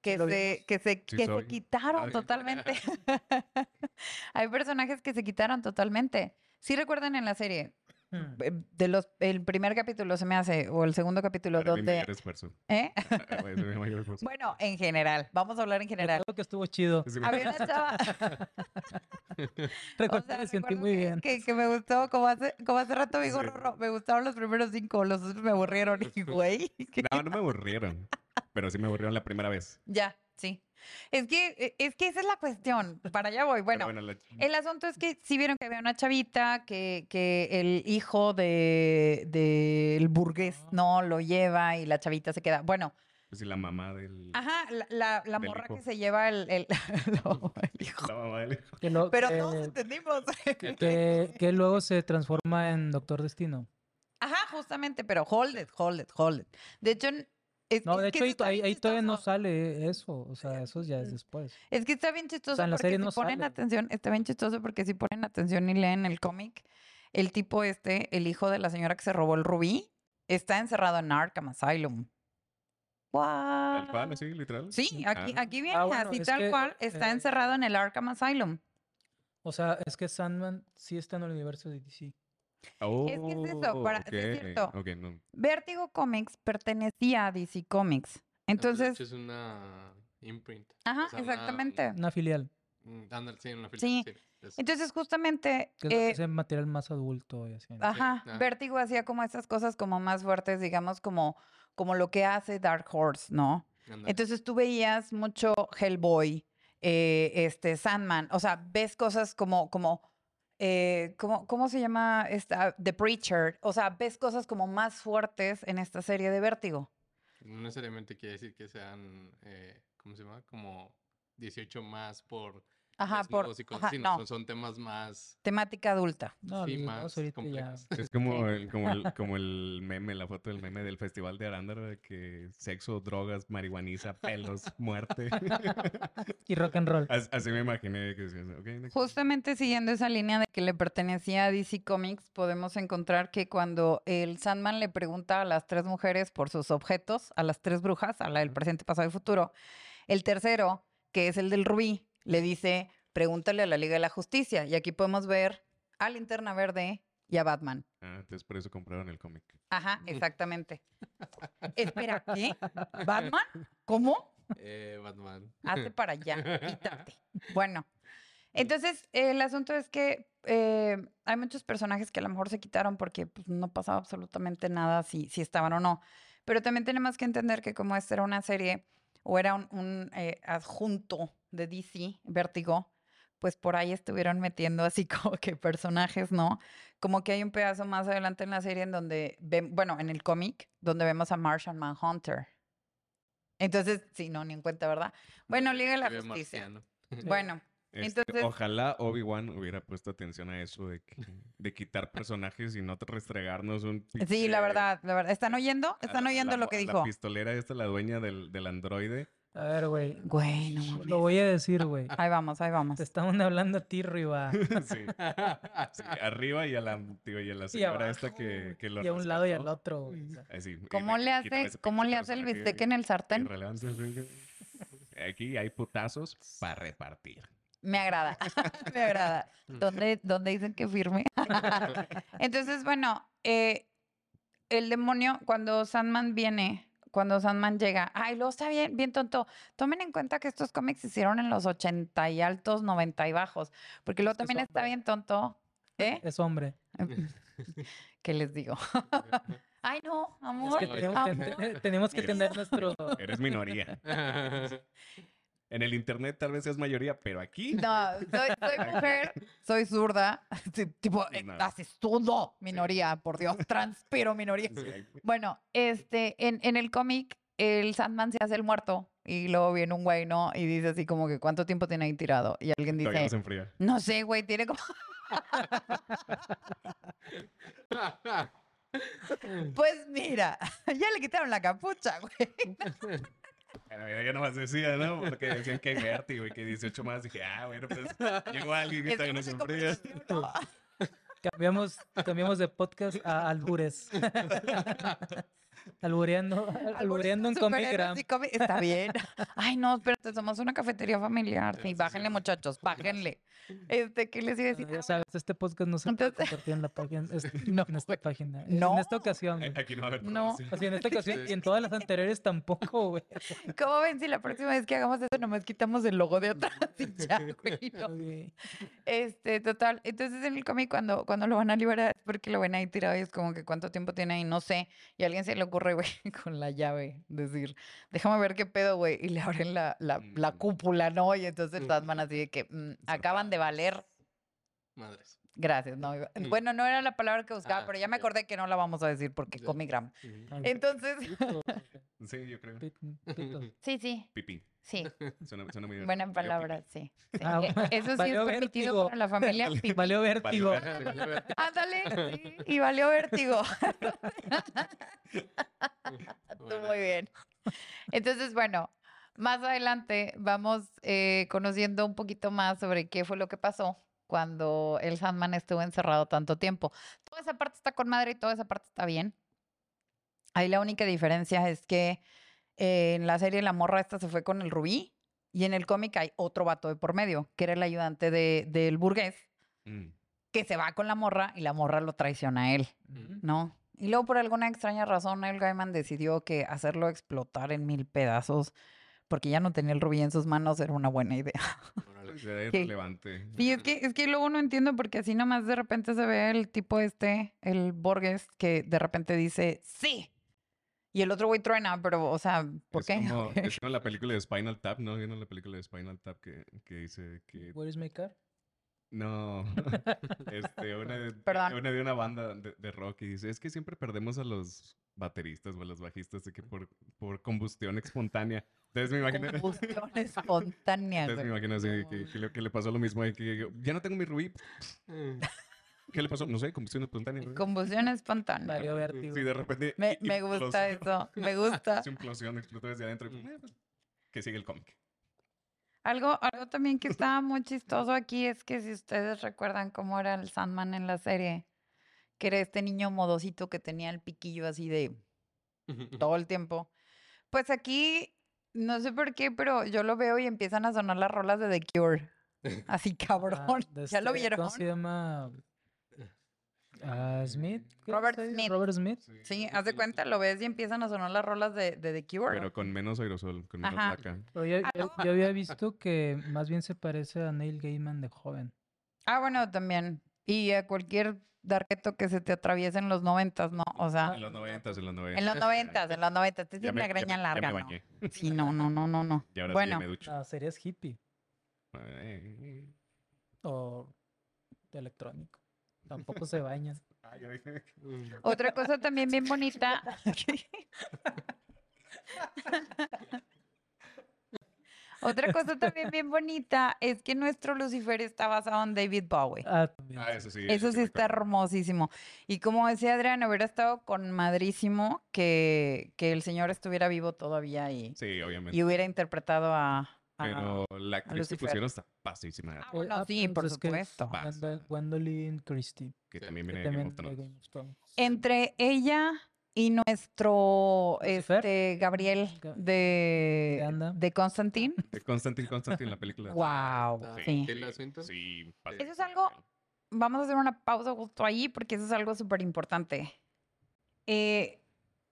que lo se, vimos. que se, Sí que se soy. quitaron totalmente. Hay personajes que se quitaron totalmente. Sí recuerdan en la serie, de los, el primer capítulo se me hace, o el segundo capítulo, Para donde... mayor esfuerzo. ¿eh? Para mi mayor esfuerzo. Bueno, en general, vamos a hablar en general. Recuerdo que estuvo chido. Me- Había una chava, Recuerdo o sea, que sentí muy que- bien. Que, que me gustó, como hace, como hace rato me dijo Sí. Rorro, me gustaron los primeros cinco, los otros me aburrieron. Y güey, ¿qué No, no me aburrieron. Pero sí me aburrieron la primera vez. Ya, sí. Es que, e- es que esa es la cuestión. Para allá voy. Bueno, la- el asunto es que sí vieron que había una chavita que, que el hijo de del burgués Ah. no lo lleva y la chavita se queda. Bueno, pues, la mamá del. ajá, la, la, la Del morra que hijo. se lleva el, el, no, el hijo. La mamá del hijo. Que, lo- Pero que- todos entendimos. que, que luego se transforma en Doctor Destino. Ajá, justamente, pero hold it, hold it, hold it. De hecho, es, No, es de hecho ahí, todavía no sale eso. O sea, eso ya es después. Es que está bien chistoso en la porque serie si no ponen sale. atención, está bien chistoso porque si ponen atención y leen el cómic, el tipo este, el hijo de la señora que se robó el rubí, está encerrado en Arkham Asylum. Tal cual, así, literal. Sí, aquí, Ah. aquí viene Ah, bueno, así tal que, cual, está eh, encerrado en el Arkham Asylum. O sea, es que Sandman sí está en el universo de DC. Oh, Es que es eso, para- sí es ok, cierto. ok, no. Vértigo Comics pertenecía a DC Comics. Entonces, es una imprint. ajá, o sea, una- exactamente. Una filial. mm, sí, una Sí, fila, es- Entonces, justamente, Que es eh, es el material más adulto y así. ¿no? Ajá, ajá. Vértigo hacía como estas cosas como más fuertes, digamos, como, como lo que hace Dark Horse, ¿no? Entonces tú veías mucho Hellboy, eh, este, Sandman, o sea, ves cosas como, como, eh, ¿cómo, cómo se llama esta? The Preacher, o sea, ves cosas como más fuertes en esta serie de Vértigo. No necesariamente quiere decir que sean, eh, ¿cómo se llama? Como 18 más por Ajá, por, desnudos y cosas ajá, así, no, son, son temas más, temática adulta. No, sí, más complejos. Es como el, como, el, como el meme, la foto del meme del festival de Arandar, de que sexo, drogas, marihuaniza, pelos, muerte. Y rock and roll. As- Así me imaginé que. Justamente siguiendo esa línea de que le pertenecía a DC Comics, podemos encontrar que cuando el Sandman le pregunta a las tres mujeres por sus objetos, a las tres brujas, a la del presente, pasado y futuro, el tercero, que es el del rubí, le dice, pregúntale a la Liga de la Justicia. Y aquí podemos ver a Linterna Verde y a Batman. Ah, entonces por eso compraron el cómic. Ajá, exactamente. Espera, ¿qué? ¿Batman? ¿Cómo? eh, Batman. Hazte para allá, quítate. Bueno, Entonces, el asunto es que eh, hay muchos personajes que a lo mejor se quitaron porque pues, no pasaba absolutamente nada si, si estaban o no. Pero también tenemos que entender que como esta era una serie o era un, un, eh, adjunto de DC, Vértigo, pues por ahí estuvieron metiendo así como que personajes, ¿no? Como que hay un pedazo más adelante en la serie en donde, ven, bueno, en el cómic, donde vemos a Martian Manhunter. Entonces, sí, no, ni en cuenta, ¿verdad? Bueno, Liga de la ve Justicia. marciano. Bueno, Este, Entonces- Ojalá Obi-Wan hubiera puesto atención a eso de, que- de quitar personajes y no restregarnos un... sí, la verdad, la verdad. ¿Están oyendo? ¿Están oyendo la lo que dijo? La pistolera esta, la dueña del, del androide. A ver, güey. Güey, no mames. Lo voy a decir, güey. Ahí vamos, ahí vamos. Te estaban hablando a ti, Riva. sí, sí, arriba y a la, y a la señora esta que, que lo Y a un lado y al otro, güey. ¿Cómo le hace, cómo le hace el bistec en el sartén? Aquí hay putazos para repartir. Me agrada, me agrada. ¿Dónde, dónde dicen que firme? Entonces, bueno, eh, el demonio, cuando Sandman viene, cuando Sandman llega, ay, luego está bien, bien tonto. Tomen en cuenta que estos cómics se hicieron en los 80 y altos, 90 y bajos, porque luego Es también está bien tonto. ¿Eh? Es hombre. ¿Qué les digo? Ay, no, Es amor. que tenemos que, amor. tenemos que tener nuestro... Eres minoría. En el internet tal vez seas mayoría, pero aquí No, soy, soy mujer, soy zurda, tipo, eh, No. haces todo minoría, por Dios, transpiro minoría. Bueno, este, en, en el cómic, el Sandman se hace el muerto y luego viene un güey, ¿no? Y dice así como que, ¿cuánto tiempo tiene ahí tirado? Y alguien todavía no dice, se enfría. no sé, güey, tiene como, pues mira, ya le quitaron la capucha, güey. Bueno, ya- ya nomás decía, ¿no? Porque decían que hay vértigo y que 18 más. Dije, ah, bueno, pues llegó alguien que Es todavía no se como que enfría. como- Cambiamos, cambiamos de podcast a albures. Albureando, albureando en Comic comi- Está bien. Ay, no, espérate, somos una cafetería familiar. Sí, bájenle, muchachos, bájenle. Este, ¿qué les iba a decir? Ya sabes, este podcast no se puede compartir en la página, es- No, en esta página. No. En esta ocasión. güey. Aquí no va a haber No. Así en esta ocasión y en todas las anteriores tampoco, güey. ¿Cómo ven si la próxima vez que hagamos eso nomás quitamos el logo de atrás y ya, güey? no? Ok. Este, total. Entonces en el cómic cuando, cuando lo van a liberar es porque lo ven ahí tirado y es como que cuánto tiempo tiene ahí, no sé. Y a alguien se le ocurre, güey, con la llave, decir, déjame ver qué pedo, güey. Y le abren la, la, la Mm. cúpula, ¿no? Y entonces Sandman así de que mm, acaban de valer. Madres. Gracias, no. Mm. Bueno, no era la palabra que buscaba, Ah, pero ya me acordé que no la vamos a decir porque comigram. Entonces, Sí, yo creo. Sí, sí, Pipí. Sí. Suena, suena muy Buena medio palabra, sí. sí. Ah, Eh, Eso sí valió es permitido vértigo. para la familia. Valió vértigo. Ándale, sí, y valió vértigo. Tú muy bien. Entonces, bueno, más adelante vamos eh, conociendo un poquito más sobre qué fue lo que pasó cuando el Sandman estuvo encerrado tanto tiempo. Toda esa parte está con madre y toda esa parte está bien. Ahí la única diferencia es que eh, en la serie la morra esta se fue con el rubí y en el cómic hay otro vato de por medio, que era el ayudante de- del burgués, Mm. que se va con la morra y la morra lo traiciona a él. Ujú. ¿no? Y luego por alguna extraña razón Neil Gaiman decidió que hacerlo explotar en mil pedazos porque ya no tenía el rubí en sus manos era una buena idea. Será ¿Qué? irrelevante. Y es que, es que luego no entiendo porque así nomás de repente se ve el tipo este, el Borges, que de repente dice, sí. Y el otro güey truena, pero, o sea, ¿por es qué? Como, es como la película de Spinal Tap, ¿no? ¿Vieron la película de Spinal Tap que, que dice que... Where is my car? No. este, una, de, Perdón. una de una banda de, de rock y dice, es que siempre perdemos a los bateristas o a los bajistas de que por, por combustión espontánea. Entonces me imagino... Combustión espontánea. Entonces me imagino así que, que le, que le pasó lo mismo ahí, que yo, ya no tengo mi rubí. ¿Qué le pasó? No sé, combustión espontánea. Combustión espontánea. Valió vértigo. Sí, de repente... Me, me gusta eso, me gusta. Su implosión explotó desde adentro. y, que sigue el cómic. Algo, algo también que estaba muy chistoso aquí es que si ustedes recuerdan cómo era el Sandman en la serie, que era este niño modosito que tenía el piquillo así de todo el tiempo. Pues aquí, no sé por qué, pero yo lo veo y empiezan a sonar las rolas de The Cure. Así Ah, cabrón. de ¿Ya lo este, vieron? ¿Cómo se llama? Ah, Smith. ¿qué Robert? Smith. Robert Smith. Sí, haz de cuenta, lo ves y empiezan a sonar las rolas de, de The Cure. Pero con menos aerosol, con menos Ajá. laca. Pero yo, Ah, yo- no. yo había visto que más bien se parece a Neil Gaiman de joven. Ah, bueno, también. Y a cualquier darketo que se te atraviese en los noventas, ¿no? O sea, En los noventas, en los noventas. en los noventas, en los noventas. Te tiene una ya greña me- ya me larga, ¿no? Sí, no, no, no, no, no. Y ahora sí Bueno, ya me ducho. No, serías hippie Eh, o electrónico. Tampoco se bañan. yo dije- otra cosa también bien bonita. Otra cosa también bien bonita es que nuestro Lucifer está basado en David Bowie. Ah, también. Ah, eso sí. Eso sí está hermosísimo. Y como decía Adrián, hubiera estado con madrísimo que, que el señor estuviera vivo todavía y, Sí, obviamente. y hubiera interpretado a... Pero la actriz que pusieron está pasísima. Ah, Eh, bueno, ah, sí, pues por es que es supuesto. Gwendolyn Christie. Que Sí, también viene de Game también of de Thrones. Game of Thrones. Entre ella y nuestro este, Gabriel Ga- de, de Constantine. De Constantine, Constantine, la película. Wow, Está sí. Swinton. Sí. Eso es algo- Vamos a hacer una pausa justo ahí porque eso es algo súper importante. Eh,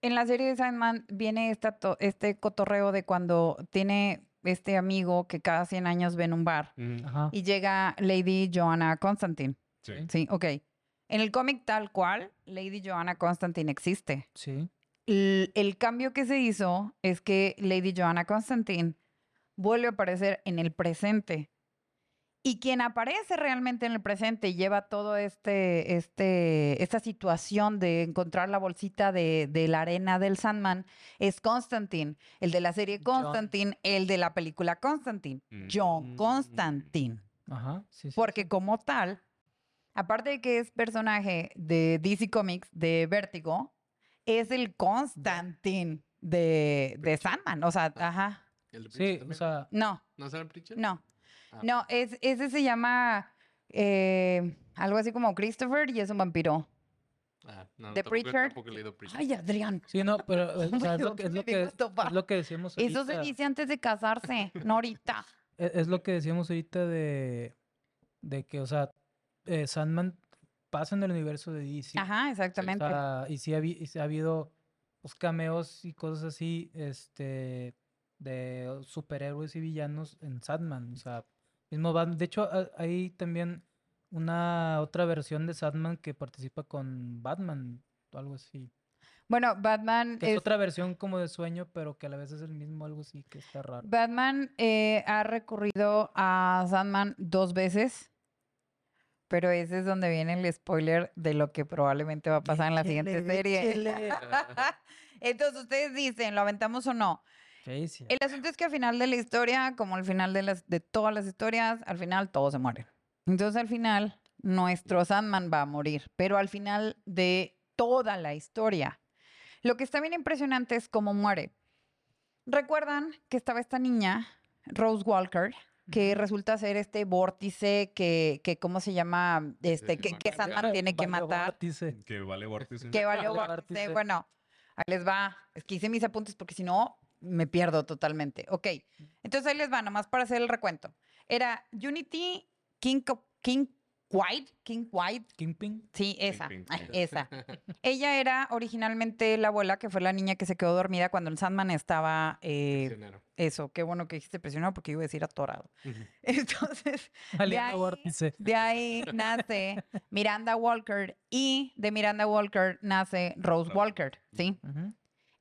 en la serie de Sandman viene esta este cotorreo de cuando tiene este amigo que cada 100 años ve en un bar Ajá. y llega Lady Joanna Constantine. Sí. Sí, ok. En el cómic tal cual, Lady Joanna Constantine existe. Sí. El, el cambio que se hizo es que Lady Joanna Constantine vuelve a aparecer en el presente. Y quien aparece realmente en el presente y lleva todo este, este, esta situación de encontrar la bolsita de, de la arena del Sandman es Constantine, el de la serie John. Constantine, el de la película Constantine, John Mm. Constantine. Ajá. Sí, sí, Porque sí. como tal, aparte de que es personaje de DC Comics, de Vértigo, es el Constantine de, de Sandman. O sea, ajá. ¿El de Sí, o también? sea, No, ¿No será Preacher? no. Ah. No, es, ese se llama eh, algo así como Christopher y es un vampiro. Ah, no, The tampoco- Preacher. Tampoco he leído Preacher. Ay, Adrián. sí, no, pero o sea, es, lo que, es, lo ¿dónde que, vengo a topar? es lo que decíamos Eso se ahorita. dice antes de casarse, no ahorita. Es, es lo que decíamos ahorita de, de que, o sea, eh, Sandman pasa en el universo de DC. Ajá, O exactamente. sea, y sí ha, habi- y sí ha habido pues, cameos y cosas así, este, de superhéroes y villanos en Sandman. O sea, mismo Batman. De hecho, ha- hay también una otra versión de Sandman que participa con Batman o algo así. Bueno, Batman Que es es otra versión como de sueño, pero que a la vez es el mismo, algo así que está raro. Batman eh, ha recurrido a Sandman dos veces, pero ese es donde viene el spoiler de lo que probablemente va a pasar en la siguiente serie. Entonces ustedes dicen, ¿lo aventamos o no? Sí, sí. El asunto es que al final de la historia, como al final de, las, de todas las historias, al final todos se mueren. Entonces al final nuestro Sandman va a morir, pero al final de toda la historia. Lo que está bien impresionante es cómo muere. Recuerdan que estaba esta niña, Rose Walker, que resulta ser este vórtice que, que ¿cómo se llama? Este, que, que Sandman tiene que matar. vórtice. Que vale vórtice. Que Vale, vórtice. vórtice. Bueno, ahí les va. Es que hice mis apuntes porque si no, me pierdo totalmente. Ok, entonces ahí les va, nomás para hacer el recuento. Era Unity King, King White, King White, Kingpin. sí, esa, ay, sí. esa. Ella era originalmente la abuela, que fue la niña que se quedó dormida cuando el Sandman estaba, eh, Prisionero. eso, qué bueno que dijiste presionado porque iba a decir atorado. Ujú. Entonces, Valiendo ahí- de ahí nace Miranda Walker y de Miranda Walker nace Rose Walker, ¿sí? Ujú.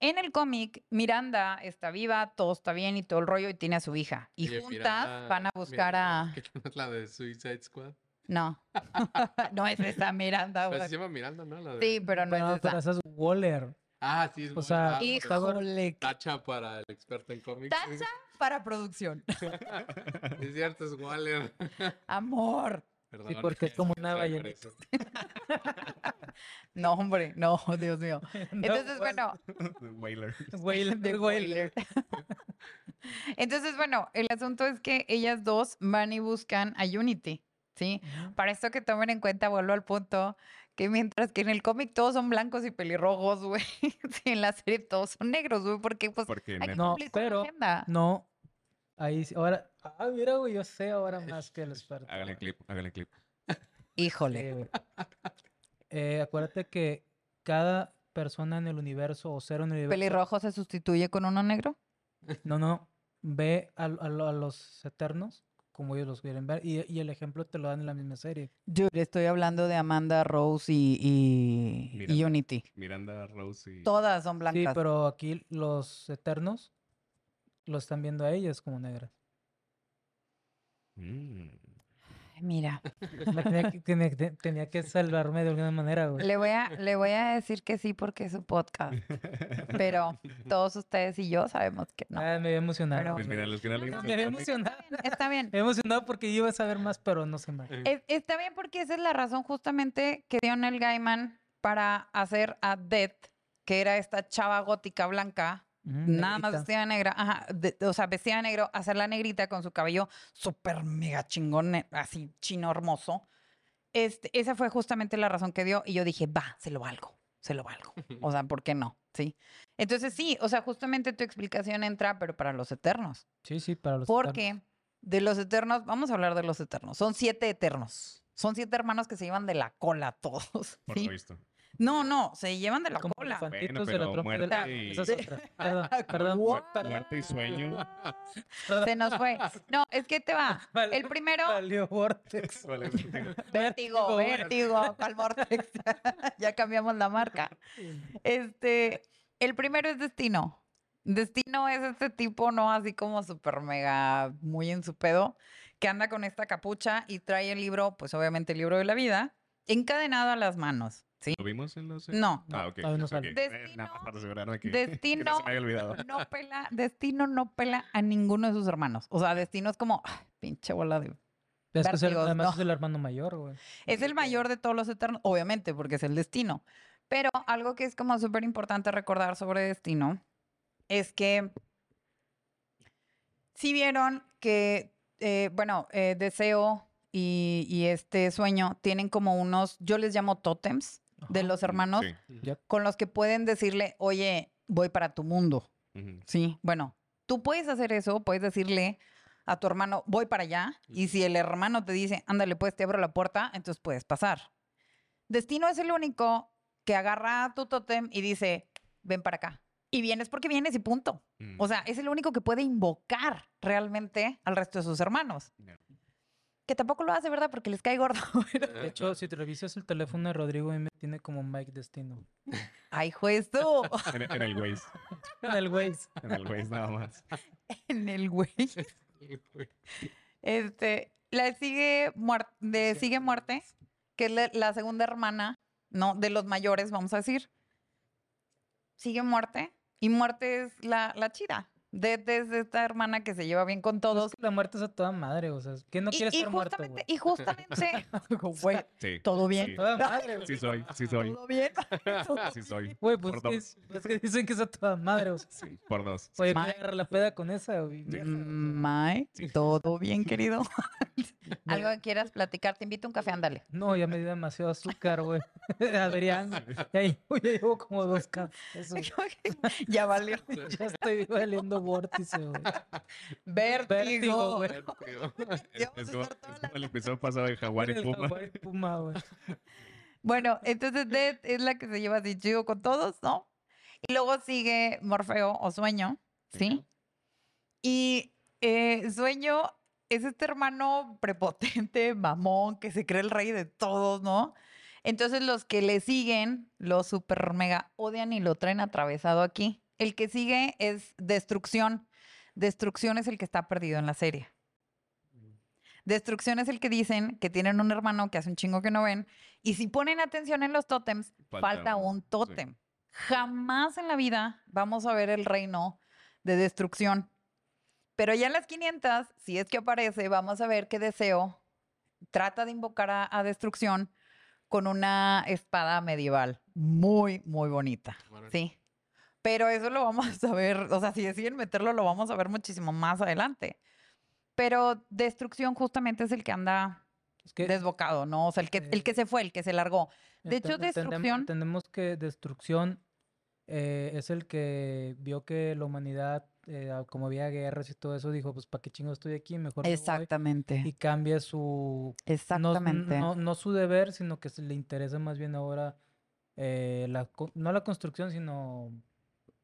En el cómic, Miranda está viva, todo está bien y todo el rollo y tiene a su hija. Y Oye, juntas Miranda- van a buscar Miranda, a... ¿qué no es la de Suicide Squad? No, no es esa Miranda. Pero se llama Miranda, ¿no? La de- Sí, pero no Pero, es pero esa. esa es Waller. Ah, sí. Es o sea, Ah, pues, Híjole, qué Tacha para el experto en cómics. tacha para producción. Es cierto, es Waller. Amor. Perdón. porque es como una Por ballenita. No, hombre, no, Dios mío. No, Entonces, bueno, Whaler. Whaler, de Whaler. Entonces, bueno, el asunto es que ellas dos van y buscan a Unity, ¿sí? Para esto que tomen en cuenta, vuelvo al punto, que mientras que en el cómic todos son blancos y pelirrojos, güey, sí, en la serie todos son negros, güey, porque pues Porque hay que Netflix- No, cumplir con la pero- agenda. No. Ahí sí. Ahora. Ah, mira, güey, yo sé ahora más que el experto. Hágale clip, hágale clip. Híjole. Sí, eh, acuérdate que cada persona en el universo o ser en el universo. ¿Pelirrojo se sustituye con uno negro? No, no. Ve a, a lo- a los eternos como ellos los quieren ver. Y, y el ejemplo te lo dan en la misma serie. Yo estoy hablando de Amanda, Rose y, y- y. Unity. Miranda, Rose y... Todas son Sí, blancas. pero aquí los eternos lo están viendo a ellas como negras. Mm. Ay, Mira, Me Tenía que, tenía, que- tenía que salvarme de alguna manera, güey. le voy, a, le voy a decir que sí porque es su podcast. Pero todos ustedes y yo sabemos que no. Ah, me había emocionado. Pero- Pues mira, los que no No, me había emocionado. Está bien. Me había emocionado porque yo iba a saber más, pero no sé más. Es- está bien porque esa es la razón justamente que dio Neil Gaiman para hacer a Death, que era esta chava gótica blanca, Nada más vestida de negra, ajá, de- o sea, vestida de negro, hacerla negrita con su cabello súper mega chingón, así chino hermoso. Este, esa fue justamente la razón que dio y yo dije, va, se lo valgo, se lo valgo. O sea, ¿por qué no? Sí. Entonces sí, o sea, justamente tu explicación entra, pero para los eternos. Sí, sí, para los eternos. Porque de los eternos, vamos a hablar de los eternos. Son siete eternos. Son siete hermanos que se llevan de la cola todos. por lo visto. No, no, se llevan de la Como cola. elefantitos Bueno, de la pero trompa de muerte la... y- Esa es otra. Perdón, perdón, Muerte y sueño. Se nos fue. No, es que te va. Vale- El primero, Valió Vortex. Vale, vértigo, vértigo, ¿cuál vortex? ya cambiamos la marca. Este, el primero es Destino. Destino es este tipo, ¿no? Así como súper mega, muy en su pedo, que anda con esta capucha y trae el libro, pues obviamente el libro de la vida, encadenado a las manos, ¿sí? ¿Lo vimos en los...? No. Ah, ok. todavía no ok. sale. Eh, Nada más para asegurarme que, que Destino no se me había olvidado. no pela, Destino no pela a ninguno de sus hermanos. O sea, Destino es como, "Ay, pinche bola de... Es que es el- Vértigos, además no. es el hermano mayor, güey. Es el mayor de todos los eternos, obviamente, porque es el Destino. Pero algo que es como súper importante recordar sobre Destino es que si vieron que, eh, bueno, eh, Deseo y, y este sueño tienen como unos, yo les llamo tótems de los hermanos, Sí. Con los que pueden decirle, oye, voy para tu mundo. Sí, bueno, tú puedes hacer eso, puedes decirle a tu hermano, voy para allá, y si el hermano te dice, ándale, pues te abro la puerta, entonces puedes pasar. Destino es el único que agarra a tu tótem y dice, ven para acá. Y vienes porque vienes y punto. Mm. O sea, es el único que puede invocar realmente al resto de sus hermanos. Que tampoco lo hace, ¿verdad? Porque les cae gordo. pero- De hecho, si te revisas el teléfono de Rodrigo, me tiene como Mike Destino. Ay, juez tú. En, en el Waze. En el Waze. En el Waze nada más. en el güey. Este, le sigue, muer- Sí, sigue muerte, que es la, la segunda hermana, ¿no? De los mayores, vamos a decir. Sigue muerte. Y muerte es la, la chida. De, es esta hermana que se lleva bien con Pues todos. es que la muerte es a toda madre, o sea, ¿quién no quiere y estar muerto, justamente, güey? y justamente, güey, Sí. todo bien. Sí. Toda madre. Sí soy, sí soy. Todo bien. todo Sí soy. Güey, pues Por que, dos. es que dicen que es a toda madre, o sea. Sí, por dos. Oye, voy agarrar la peda con esa, güey. Sí. Mae, todo bien, querido. Algo que quieras platicar, te invito a un café, ándale. No, ya me dio demasiado azúcar, güey. Adrián, ya, ya llevo como dos cafés. ya valió. Ya estoy valiendo vórtice, güey. Vértigo. Vértigo, güey. Es, como, es como el episodio pasado de Jaguar y El Puma. jaguar y puma, güey. Bueno, entonces Death es la que se lleva así chido con todos, ¿no? Y luego sigue Morfeo o Sueño, ¿sí? Y eh, Sueño es este hermano prepotente, mamón, que se cree el rey de todos, ¿no? Entonces los que le siguen, los super mega odian y lo traen atravesado aquí. El que sigue es Destrucción. Destrucción es el que está perdido en la serie. Destrucción es el que dicen que tienen un hermano que hace un chingo que no ven. Y si ponen atención en los tótems, falta, un tótem. Jamás en la vida vamos a ver el reino de destrucción. Pero ya en las 500, si es que aparece, vamos a ver que Deseo trata de invocar a, a destrucción con una espada medieval muy, muy bonita. Sí. Pero eso lo vamos a ver, o sea, si deciden meterlo, lo vamos a ver muchísimo más adelante. Pero destrucción justamente es el que anda Es que desbocado, ¿no? O sea, el que, el que se fue, el que se largó. De hecho, destrucción- Entendemos que destrucción eh, es el que vio que la humanidad eh, como había guerras y todo eso, dijo, pues, ¿para qué chingo estoy aquí? Mejor me voy", Exactamente. Y cambia su... Exactamente. No, no su deber, sino que se le interesa más bien ahora, eh, la, no la construcción, sino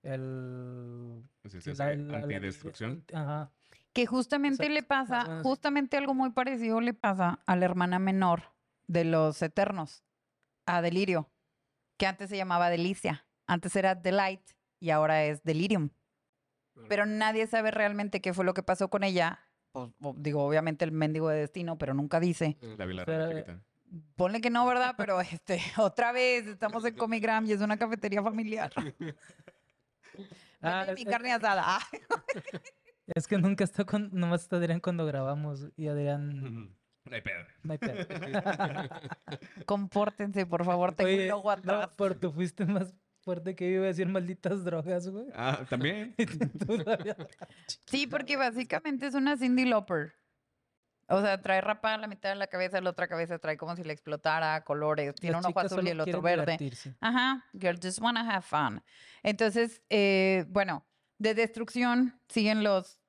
el... Sí, sí, sí, la- la- Antidestrucción. Ajá. Que justamente Exacto, le pasa, justamente algo muy parecido le pasa a la hermana menor de los Eternos, a Delirio, que antes se llamaba Delicia, antes era Delight y ahora es Delirium. Pero nadie sabe realmente qué fue lo que pasó con ella. Pues, digo, obviamente el mendigo de destino, pero nunca dice. La vi la eh, chiquita. Ponle que no, ¿verdad? Pero este, otra vez estamos en Comigram y es una cafetería familiar. Ah, es, mi es- carne asada. Ah. es que nunca está con, nomás está Adrián cuando grabamos y Adrián. No hay pedo. no hay pedo. Compórtense, por favor, tengo Oye, un logo atrás. no, pero tú fuiste más fuerte que yo iba a decir malditas drogas, güey. Ah, también. Sí, porque básicamente es una Cindy Lauper. O sea, trae rapada la mitad de la cabeza, la otra cabeza trae como si le explotara, colores. Tiene Las un ojo azul y el otro verde. divertirse. Ajá, girl just wanna have fun. Entonces, eh, bueno, de destrucción siguen los.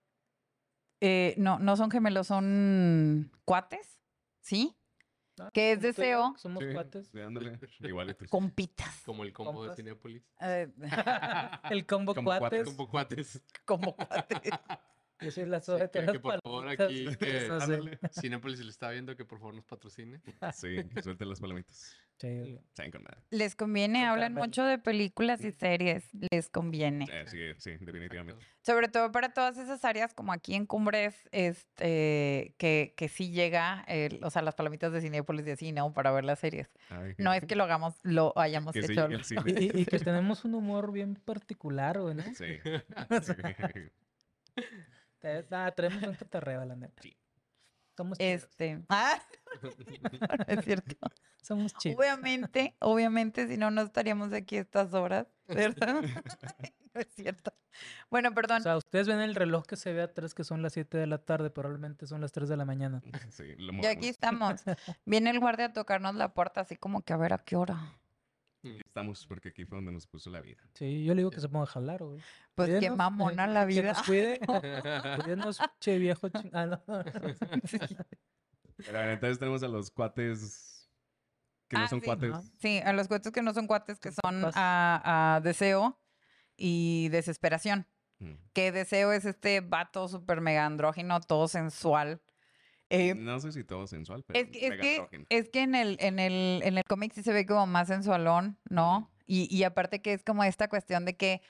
eh, no, no son gemelos, son cuates, ¿sí? Ah, Que es yo, deseo. Somos Sí, cuates. Igualitos. Compitas. Como el combo de. Cinepolis. Eh, El combo Como cuates. cuates. Como cuates. como cuates. Yo soy la soda de que, que por favor aquí, que sí. Cinepolis si lo está viendo, que por favor nos patrocine. Sí, que suelte las palomitas. Sí, con madre. Les conviene, Con hablan mucho de películas y series. Les conviene. Eh, sí, sí, definitivamente. Sobre todo para todas esas áreas, como aquí en Cumbres, este, que, que sí llega, el- o sea, las palomitas de Cinépolis y así, ¿no? Para ver las series. Ay, No es que lo hagamos, lo hayamos que sí, hecho. el cine. Y, y- y que tenemos un humor bien particular, ¿no? Sí. Te- ah, traemos un cotorreo, la neta. Sí. Somos chidos. Este. Ah, no es cierto. Somos chidos. Obviamente, obviamente, si no, no estaríamos aquí a estas horas, ¿verdad? no es cierto. Bueno, O perdón. sea, ustedes ven el reloj que se ve atrás que son las 7 de la tarde, probablemente son las 3 de la mañana. Sí, lo Y aquí estamos. Viene el guardia a tocarnos la puerta, así como que a ver a qué hora. Estamos porque aquí fue donde nos puso la vida. Sí, yo le digo que se ponga a jalar, güey. Pues qué Cuídenos, mamona eh, la Que vida. nos cuide. Cuídenos, che viejo. ching- Ah, no. Pero bueno, entonces tenemos a los cuates que no Ah, son sí. cuates. Sí, a los cuates que no son cuates, que son a deseo y desesperación. Mm. Que deseo es este vato súper mega andrógino, todo sensual. Eh, No sé si todo sensual, pero es que, es que, andrógino. es que en el, en el, en el cómic sí se ve como más sensualón, ¿no? Y, y aparte que es como esta cuestión de que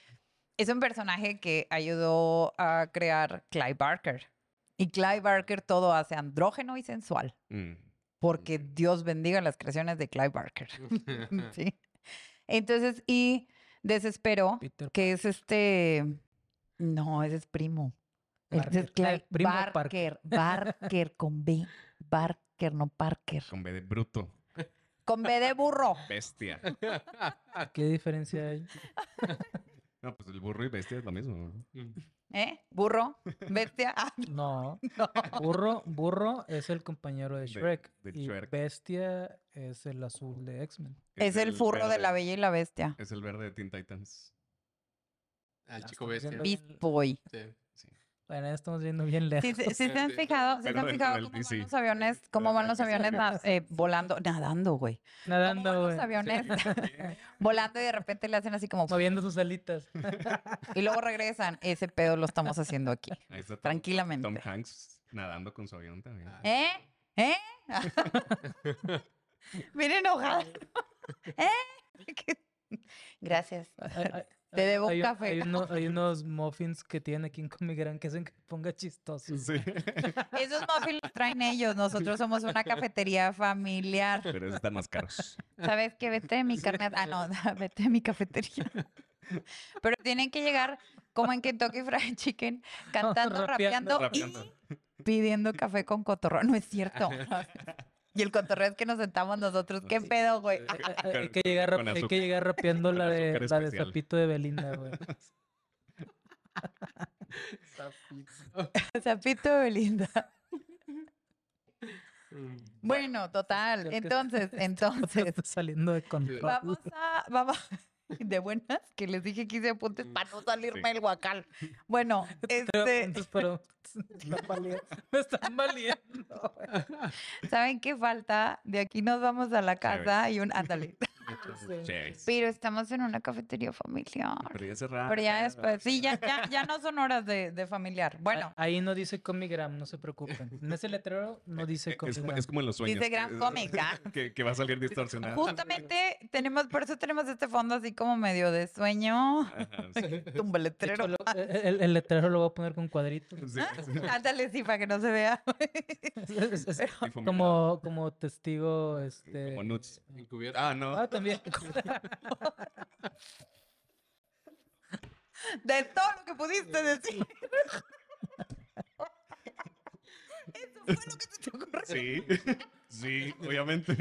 es un personaje que ayudó a crear Clive Barker. Y Clive Barker todo hace andrógeno y sensual. Mm. Porque. Dios bendiga las creaciones de Clive Barker. Sí. Entonces, y desespero, Peter que es este. No, ese es primo. Ese Parker. es Clive Eh, primo Barker. Barker con B. Barker, no Parker. Con B de bruto, Con B de burro. bestia. ¿Qué diferencia hay? No, pues el burro y bestia es lo mismo. ¿no? ¿Eh? Burro, bestia. Ah, No. Burro, burro es el compañero de Shrek. de y Shrek. Bestia es el azul de X-Men. es el furro de la Bella y la Bestia. Es el verde de Teen Titans. Al Ah, chico bestia. Beast Boy. Sí. Bueno, ya estamos viendo bien lejos. Sí, sí se han Sí. fijado, sí se han fijado del cómo DC. van los aviones, cómo van los aviones na- eh, volando, nadando, güey. ¿Cómo Nadando, van los güey. aviones volando y de repente le hacen así como Moviendo sus alitas. y luego regresan. Ese pedo lo estamos haciendo aquí. Ahí está Tom- Tranquilamente. Tom Hanks nadando con su avión también. Ah. ¿Eh? ¿Eh? Bien enojada. ¿Eh? Gracias. Te debo hay- café. Hay, uno- hay unos muffins que tienen aquí en Comigran que hacen que ponga chistoso. Sí. Esos muffins los traen ellos. Nosotros somos una cafetería familiar. Pero esos están más caros. ¿Sabes qué? Vete de mi carne. Ah, no, vete de mi cafetería. Pero tienen que llegar como en Kentucky Fried Chicken, cantando, Rapeando. rapeando, Rapeando. y pidiendo café con cotorreo. No es cierto. Y el cotorreo es que nos sentamos nosotros. ¿Qué pedo, güey? Hay, hay- hay Con- que llegar, rap- hay que llegar rapeando la de, la de. Zapito de Belinda, güey. Zapito de Belinda. Mm. Bueno, total. Entonces, Esto entonces, está saliendo de control. vamos a, vamos, de buenas, que les dije que hice apuntes Mm, para no salirme sí. el guacal. Bueno, este, pero me están valiendo. ¿saben qué falta? De aquí nos vamos a la casa y un, ándale. Sí. Chéves. Pero estamos en una cafetería familiar. Pero ya cerrada. Pero ya después, sí, ya, ya, ya no son horas de, de familiar. Bueno, Ahí no dice Comigram, no se preocupen. En ese letrero no dice Es, como- Comigram. es como en los sueños. Dice Gran que- Comic, ¿ah? Que, que va a salir distorsionado. justamente tenemos, por eso tenemos este fondo así como medio de sueño. Ajá, sí. De letrero. hecho, lo- el, el letrero lo voy a poner con cuadritos. Sí, sí. Ándale, sí, para que no se vea. Es- es- como, como testigo, este... Como nuts. Encubierto. Ah, no. Ah, también. De todo lo que pudiste decir. Eso fue lo que te ocurrió. Sí. Sí, obviamente.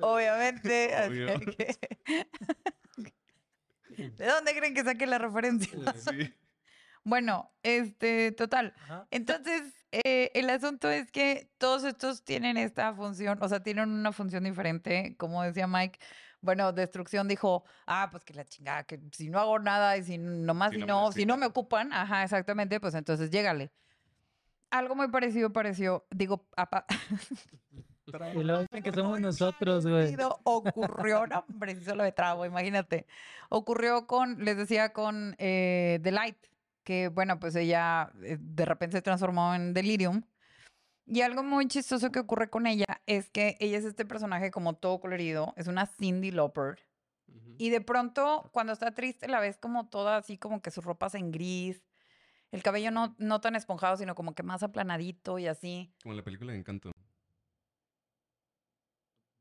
Obviamente. así Obvio. que- ¿De dónde creen que saqué la referencia? Sí. Bueno, este, total. Ajá. Entonces, eh, el asunto es que todos estos tienen esta función, o sea, tienen una función diferente. Como decía Mike, bueno, Destrucción dijo, ah, pues que la chingada, que si no hago nada y si nomás Si si no si no me ocupan, ajá, exactamente, pues entonces llégale. Algo muy parecido pareció, digo, apa- Y dicen que somos muy nosotros, güey. ocurrió, no, hombre, solo me trabo, imagínate. Ocurrió con, les decía, con eh, The Light, que bueno, pues ella eh, de repente se transformó en Delirium. Y algo muy chistoso que ocurre con ella es que ella es este personaje como todo colorido, es una Cindy Lauper. Y de pronto, cuando está triste, la ves como toda así, como que sus ropas en gris, el cabello no, no tan esponjado, sino como que más aplanadito y así. Como en la película de Encanto.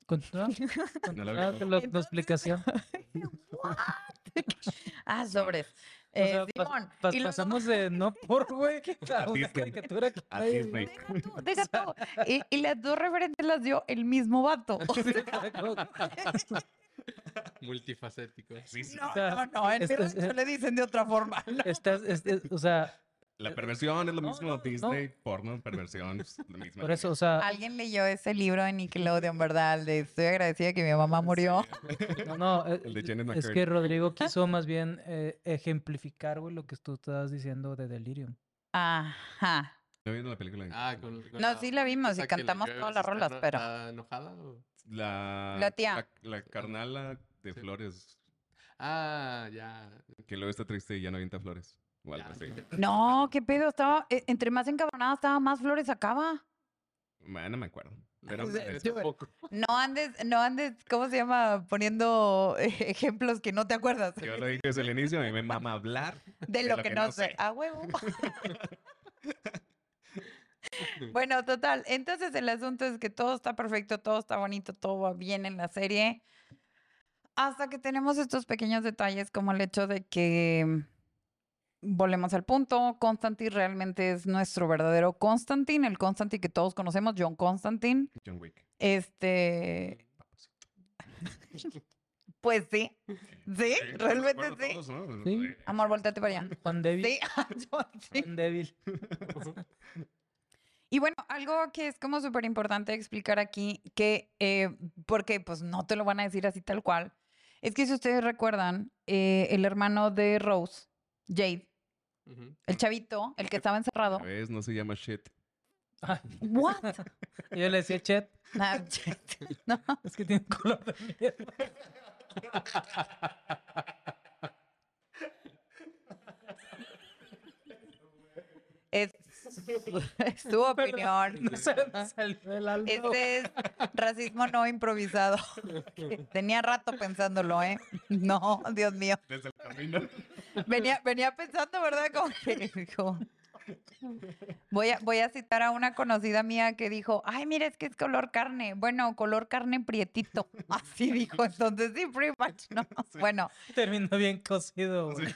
No la Continúa vi. con la- la Entonces- explicación. ah, sobres. O Eh, sea, Simón, pas- y pasamos de no por, güey, a A una Disney. caricatura que A nadie Disney. vio. Deja tú, deja tú. Y, y las dos referentes las dio el mismo vato. O sea, Multifacético. Sí, sí. no, no, no, en mi este- rancho le dicen de otra forma. ¿no? Estás, este, o sea, La perversión es lo No, mismo. no, no. Disney, porno, perversión. Es lo mismo. por eso, o sea, Alguien leyó ese libro de Nickelodeon, ¿verdad? El de estoy agradecida que mi mamá murió. no, no, eh, El de Janet es McCurdy. que Rodrigo quiso más bien eh, ejemplificar, güey, lo que tú estabas diciendo de Delirium. Ajá. ¿No vieron la película Ah, con, con No, sí la vimos y cantamos todas las rolas, eno- pero- ¿Está enojada? o? La, La tía. La, la carnala de Sí. flores. Ah, ya. Que luego está triste y ya no avienta flores. O algo así. No, qué pedo, estaba, eh, entre más encabronada estaba, más flores sacaba. Bueno, no me acuerdo. Pero sí, Tampoco. No andes, no andes, ¿cómo se llama? Poniendo ejemplos que no te acuerdas. yo lo dije desde el inicio. A mí me mama hablar. De lo, que, no sé. A huevo. bueno, total. Entonces el asunto es que todo está perfecto, todo está bonito, todo va bien en la serie. Hasta que tenemos estos pequeños detalles como el hecho de que volvemos al punto. Constantine realmente es nuestro verdadero Constantine, el Constantine que todos conocemos, John Constantine. John Wick. Este, pues sí. Sí, realmente sí. todos, ¿no? Sí. Amor, volteate para allá. Juan Débil. Sí, sí. Juan Débil. Y bueno, algo que es como súper importante explicar aquí, que, eh, porque pues no te lo van a decir así tal cual, es que si ustedes recuerdan, eh, el hermano de Rose, Jade, El chavito, el que estaba encerrado. ¿Ves? No se llama. Ah, ¿What? yo le decía Chet, Ah, Jade. No, es que tiene color de mierda. es, es tu opinión. No se me salió del alma. Este es racismo no improvisado. Tenía rato pensándolo, ¿eh? No, Dios mío. Desde el camino. Venía, venía pensando, ¿verdad? Como que dijo. Voy a, voy a citar a una conocida mía que dijo, ay, mira, es que es color carne. Bueno, color carne prietito. Así dijo, entonces sí, pretty much, ¿no? Bueno, Terminó bien cocido, güey.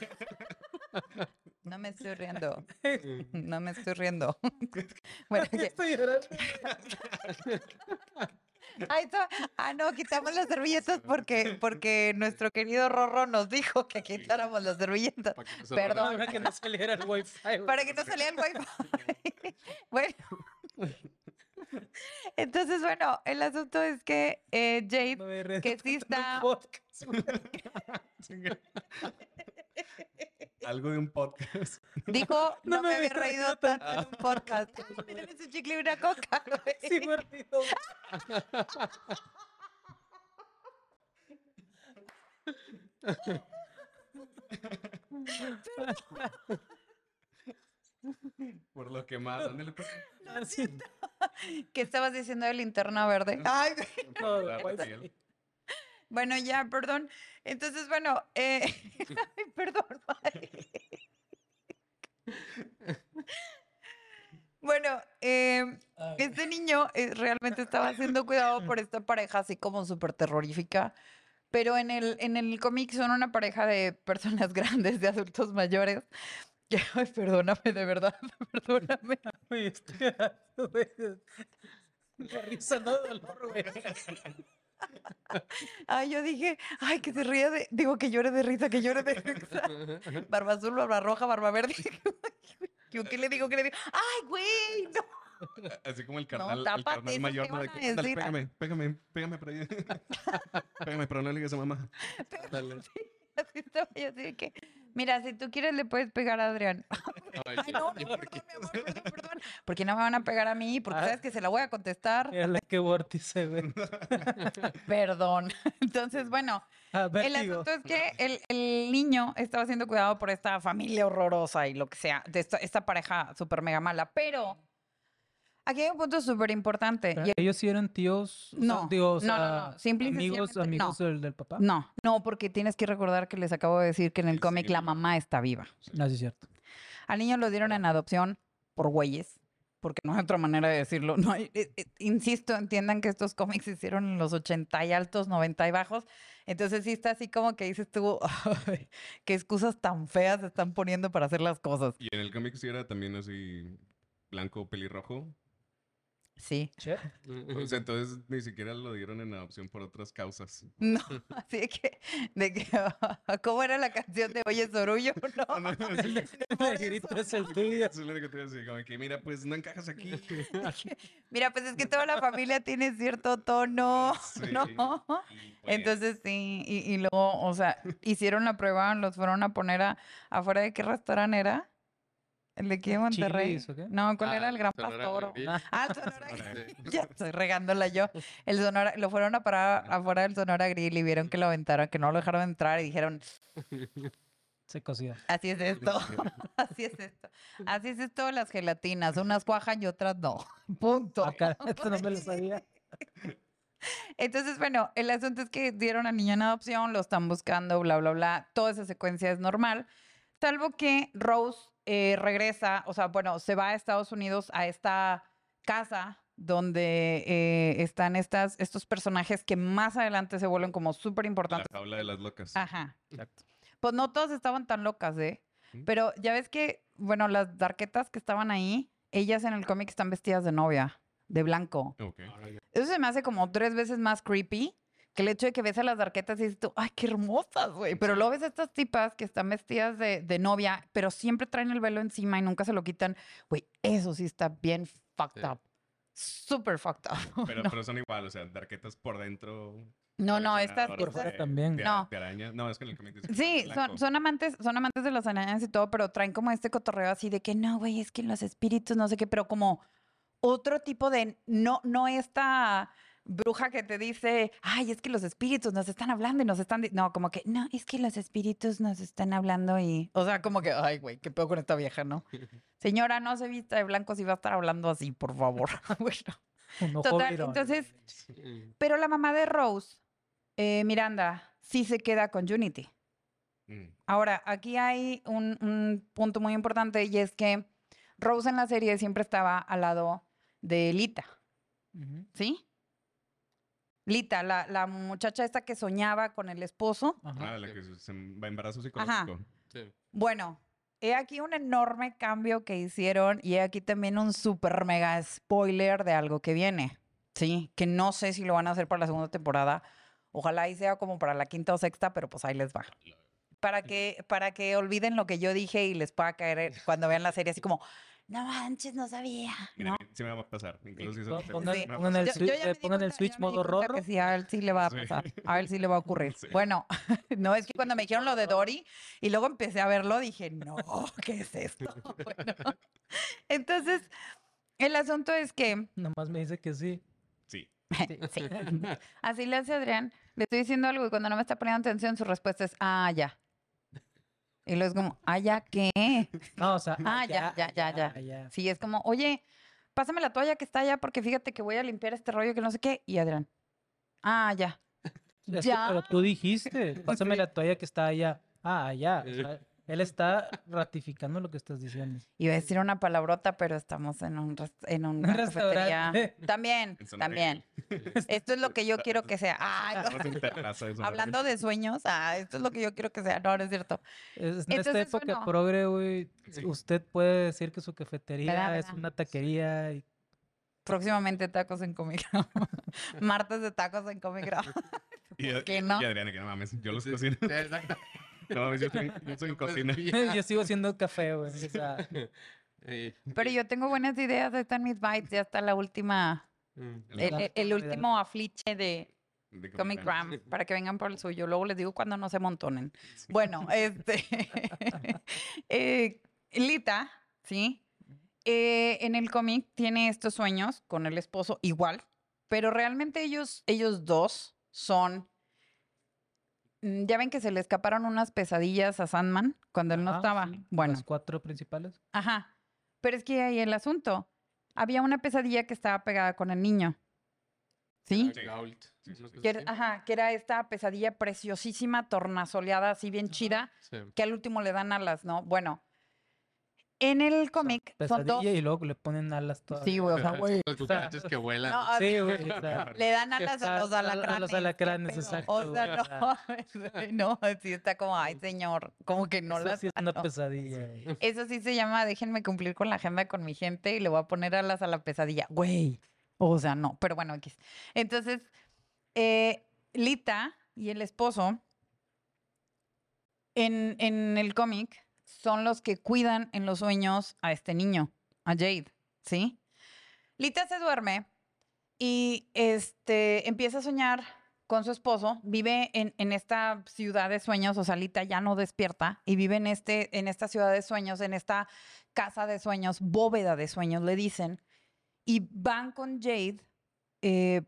no me estoy riendo. No me estoy riendo. Bueno, que- Estoy llorando. Ay, ah, no, quitamos las servilletas porque, porque nuestro querido Rorro nos dijo que quitáramos las servilletas. Que no Perdón. Para que no saliera el wifi. Para que no salía el wifi. bueno. Entonces, bueno, el asunto es que eh, Jade, No que sí está-. Algo de un podcast. Dijo, no, No me me había reído tanto en un podcast. Ay, miren ese chicle y una coca, güey. Sí, olvidó. Por lo que más. pues. ¿Qué estabas diciendo de linterna verde? Ay. No. Bueno, ya, perdón. Entonces, bueno, eh, ay, perdón. ay. Bueno, eh, ay, este niño eh, realmente estaba siendo cuidado por esta pareja así como súper terrorífica, pero en el, en el cómic son una pareja de personas grandes, de adultos mayores. Ay, perdóname, de verdad, perdóname. güey, estoy. La risa no de dolor, güey. Ay, yo dije, ay, que se ríe de, digo que llore de risa, que llore de risa. Barba azul, barba roja, barba verde. ¿Yo qué le digo? ¿Qué le digo? ¡Ay, güey! No. Así como el carnal, el tápate, carnal mayor, ¿no? De que, "Ándale, decir". pégame, pégame, pégame por ahí. pégame, pero no le digas a mamá. Dale. Así estaba yo, así de que, mira, si tú quieres le puedes pegar a Adrián. Ay, Ay, no, perdón, mi amor, perdón, perdón. ¿Por qué no me van a pegar a mí? Porque Ah. sabes que se la voy a contestar. Mírale qué vórtice, güey. Perdón. Entonces, bueno, Ah, el vértigo. asunto es que el, el niño estaba siendo cuidado por esta familia horrorosa y lo que sea, de esta, esta pareja súper mega mala. Pero aquí hay un punto súper importante. Ellos sí eran tíos. o sea, No, o no, no, no, simple amigos, amigos no. del, del papá. No, no, porque tienes que recordar que les acabo de decir que en el Sí, cómic sí, la no. mamá está viva. No, sí es cierto. Al niño lo dieron en adopción por güeyes, porque no hay otra manera de decirlo. No hay- eh, eh, insisto, entiendan que estos cómics se hicieron en los 80 y altos, 90 y bajos. Entonces sí está así como que dices tú, "Ay, qué excusas tan feas se están poniendo para hacer las cosas. Y en el cómic sí era también así blanco pelirrojo. Sí. O sea, entonces ni siquiera lo dieron en adopción por otras causas. No, así de que, de que ¿cómo era la canción de Oye Sorullo? No, Ah, no, no, sí. por El es el tuyo. Es lo que te como que mira, pues no encajas aquí. Mira, pues es que toda la familia tiene cierto tono, Sí. ¿no? Pues, Entonces sí, y, y luego, o sea, hicieron la prueba, los fueron a poner a, afuera de qué restaurante era. ¿El de aquí de Monterrey? ¿Chili's? No, ¿cuál era Ah, el Gran Sonora Pastor? Grill. Ah, el Sonora Grill. Ya estoy regándola yo. El Sonora, lo fueron a parar afuera del Sonora Grill y vieron que lo aventaron, que no lo dejaron entrar y dijeron, Se cocía. así es esto, así es esto. Así es esto de las gelatinas, unas cuajan y otras no. Punto. Ah, caray, esto no me lo sabía. Entonces, bueno, el asunto es que dieron al niño en adopción, lo están buscando, bla, bla, bla. Toda esa secuencia es normal, salvo que Rose eh, regresa, o sea, bueno, se va a Estados Unidos a esta casa donde eh, están estas, estos personajes que más adelante se vuelven como súper La importantes. jaula de las locas. Ajá. Exacto. Pues no todas estaban tan locas, ¿eh? ¿Mm? Pero ya ves que, bueno, las darquetas que estaban ahí, ellas en el cómic están vestidas de novia, de blanco. Ok. Eso se me hace como tres veces más creepy que el hecho de que ves a las darquetas y dices tú, ay, qué hermosas, güey. Pero luego ves a estas tipas que están vestidas de, de novia, pero siempre traen el velo encima y nunca se lo quitan. Güey, eso sí está bien fucked Sí. up. Super fucked up. Pero, no, pero son igual, o sea, darquetas por dentro. no, no, estas... Por fuera también. de- No. de araña. No, es que en el cómic Sí, son, son amantes, son amantes de las arañas y todo, pero traen como este cotorreo así de que no, güey, es que los espíritus, no sé qué, pero como otro tipo de, no, no esta bruja que te dice, ay, es que los espíritus nos están hablando y nos están, di-". no, como que, no, es que los espíritus nos están hablando y, o sea, como que, ay, güey, qué peor con esta vieja, ¿no? Señora, no se vista de blanco si va a estar hablando así, por favor. bueno, Un ojo Total, entonces- pero la mamá de Rose, eh, Miranda, sí se queda con Unity. Mm. Ahora, aquí hay un, un punto muy importante y es que Rose en la serie siempre estaba al lado de Lita, Ujú. ¿sí? Lita, la, la muchacha esta que soñaba con el esposo. Ajá. Ah, la que se- va embarazo psicológico. Sí. Bueno, he aquí un enorme cambio que hicieron y he aquí también un super mega spoiler de algo que viene, ¿sí? Que no sé si lo van a hacer para la segunda temporada. Ojalá y sea como para la quinta o sexta, pero pues ahí les va. Para que, para que olviden lo que yo dije y les pueda caer cuando vean la serie así como, no manches, no sabía. Mira, sí me va a pasar. Incluso si eso pongan- Sí. el. Yo- yo eh, pongan el cuenta- switch modo rorro. Que sí, a él sí le va a Sí. pasar. A él sí le va a ocurrir. Sí. Bueno, no, es que cuando me dijeron lo de Dory y luego empecé a verlo, dije, no, ¿qué es esto? Bueno, entonces, el asunto es que, Nomás me dice que sí. Sí. sí, así le hace Adrián, le estoy diciendo algo y cuando no me está poniendo atención, su respuesta es, ah, ya. Y luego es como, ah, ya, ¿qué? No, o sea, Ah, ya, ya, ya, ya. ya. Sí, es como, oye, pásame la toalla que está allá porque fíjate que voy a limpiar este rollo que no sé qué. Y Adrián, ah, ya. Ya. pero tú dijiste, pásame la toalla que está allá. Ah, allá. Él está ratificando lo que estás diciendo. Iba a decir una palabrota, pero estamos en un, en Un una cafetería. También, también. Esto es lo que yo quiero que sea. Hablando de sueños, ah, esto es lo que yo quiero que sea. No, no es cierto. Es- en esta época bueno. progre, güey, Sí. usted puede decir que su cafetería es ¿verdad? una taquería. y- Próximamente tacos en Comic. Martes de tacos en Comic ¿Por qué no? y Adriana, que no mames, yo los cocino. exacto. No yo soy, yo soy pilla. Yo sigo haciendo café, güey. O sea, Pero yo tengo buenas ideas, están mis bites, ya está la última, mm, el, el- último afliche de, de Comic Gram. Gram para que vengan por el suyo. Luego les digo cuando no se montonen. Sí. Bueno, este. eh, Lita, ¿sí? Eh, en el cómic tiene estos sueños con el esposo igual, pero realmente ellos, ellos dos son. Mm, Ya ven que se le escaparon unas pesadillas a Sandman cuando él no ajá, estaba. sí, Bueno, Las cuatro principales. ajá. Pero es que ahí el asunto. Había una pesadilla que estaba pegada con el niño. ¿Sí? Que era, ajá, que era esta pesadilla preciosísima, tornasoleada, así bien chida, Sí. que al último le dan alas, ¿no? Bueno, en el cómic son dos. Pesadilla y luego le ponen alas todas. Sí, güey, o sea, güey. Los cucarachas que vuelan. No, Sí, güey. o sea, le dan alas a los a- a alacranes. los ¿qué alacranes, exacto, O sea, no, no, sí está como, ay, señor, como que no eso las sí es una pesadilla. güey. Eso sí se llama, déjenme cumplir con la agenda con mi gente y le voy a poner alas a la pesadilla. Güey. O sea, no, pero bueno, X. Entonces, eh, Lita y el esposo en, en el cómic son los que cuidan en los sueños a este niño, a Jade, ¿sí? Lita se duerme y este, empieza a soñar con su esposo, vive en, en esta ciudad de sueños, o sea, Lita ya no despierta y vive en, este, en esta ciudad de sueños, en esta casa de sueños, bóveda de sueños, le dicen, y van con Jade. eh,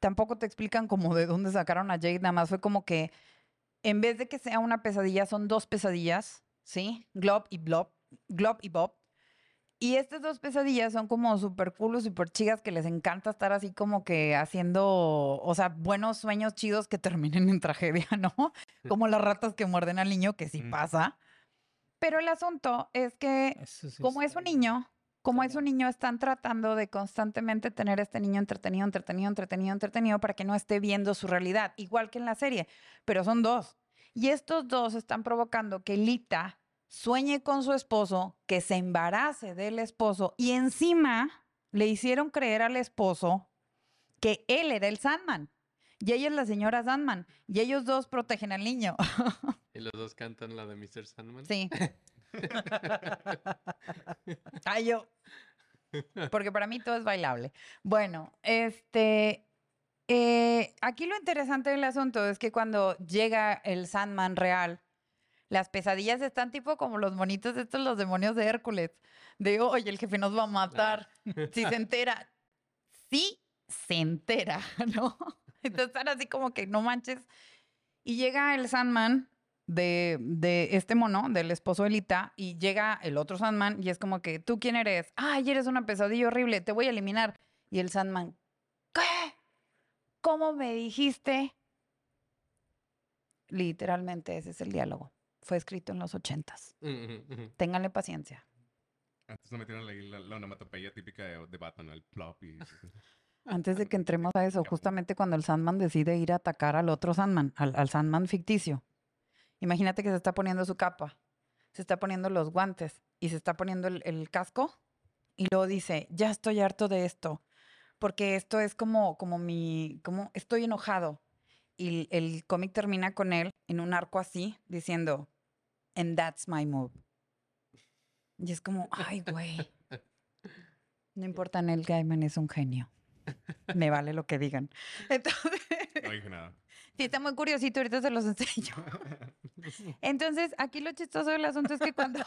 tampoco te explican como de dónde sacaron a Jade, nada más fue como que en vez de que sea una pesadilla, son dos pesadillas, ¿sí? Glob y Blob, Glob y Bob. Y estas dos pesadillas son como súper cool, súper chidas, que les encanta estar así como que haciendo, o sea, buenos sueños chidos que terminen en tragedia, ¿no? Como las ratas que muerden al niño, que sí pasa. Pero el asunto es que sí como es un niño, como es un niño, están tratando de constantemente tener a este niño entretenido, entretenido, entretenido, entretenido para que no esté viendo su realidad, igual que en la serie, pero son dos. Y estos dos están provocando que Lita sueñe con su esposo, que se embarace del esposo y encima le hicieron creer al esposo que él era el Sandman y ella es la señora Sandman y ellos dos protegen al niño. Y los dos cantan la de Mr. Sandman. Sí. Ay, yo. Porque para mí todo es bailable. Bueno, este. Eh, aquí lo interesante del asunto es que cuando llega el Sandman real, las pesadillas están tipo como los monitos estos, los demonios de Hércules. De, oye, el jefe nos va a matar. Si se entera. Sí, se entera, ¿no? Entonces están así como que no manches. Y llega el Sandman de, de este mono, del esposo de Lita, y llega el otro Sandman y es como que, ¿tú quién eres? Ay, eres una pesadilla horrible, te voy a eliminar. Y el Sandman, ¿qué? ¿Cómo me dijiste? Literalmente ese es el diálogo. Fue escrito en los ochentas. Ténganle paciencia. Antes no metieron la, la, la onomatopeya típica de, de Batman, el plop y... Antes de que entremos a eso, justamente cuando el Sandman decide ir a atacar al otro Sandman, al, al Sandman ficticio. Imagínate que se está poniendo su capa, se está poniendo los guantes y se está poniendo el, el casco y luego dice, ya estoy harto de esto, porque esto es como, como mi, como estoy enojado. Y el, el cómic termina con él en un arco así, diciendo, and that's my move. Y es como, ay, güey. No importa, Neil Gaiman es un genio. Me vale lo que digan. Entonces, No dije nada. sí, está muy curiosito, ahorita se los enseño. Entonces, aquí lo chistoso del asunto es que cuando...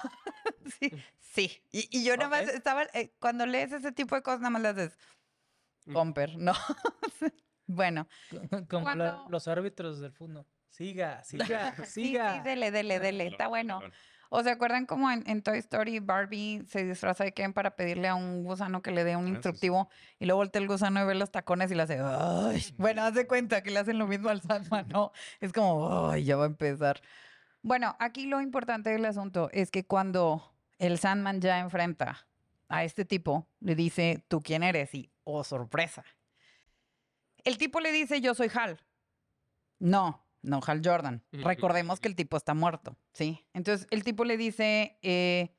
sí, sí. Y, y yo nada más estaba... eh, cuando lees ese tipo de cosas, nada más le haces... Mm. Comper, ¿no? bueno. Como Cuando- los árbitros del fútbol. Siga, siga, Sí, siga. sí, dele, dele, dele. Está bueno. ¿O se acuerdan como en, en Toy Story Barbie se disfraza de Ken para pedirle a un gusano que le dé un Ah, sí, sí. instructivo y luego voltea el gusano y ve los tacones y le hace ¡ay! Bueno, haz de cuenta que le hacen lo mismo al Sandman, ¿no? Es como ¡ay! Ya va a empezar. Bueno, aquí lo importante del asunto es que cuando el Sandman ya enfrenta a este tipo, le dice, ¿tú quién eres? Y, oh, sorpresa. El tipo le dice, yo soy Hal. No, no Hal Jordan. Recordemos que el tipo está muerto, ¿sí? Entonces el tipo le dice, eh,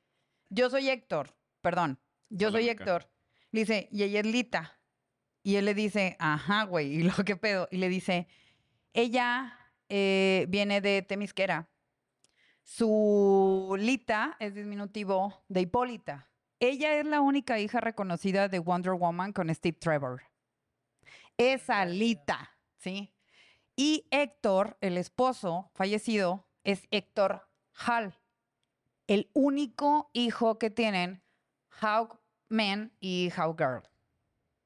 yo soy Héctor, perdón, yo soy. Héctor. Le dice, y ella es Lita. Y él le dice, ajá, güey, ¿y lo que pedo? Y le dice, ella eh, viene de Temisquera. Su Lita es diminutivo de Hipólita. Ella es la única hija reconocida de Wonder Woman con Steve Trevor. Esa Lita, ¿sí? Y Héctor, el esposo fallecido, es Héctor Hall, el único hijo que tienen Hawkman y Hawkgirl.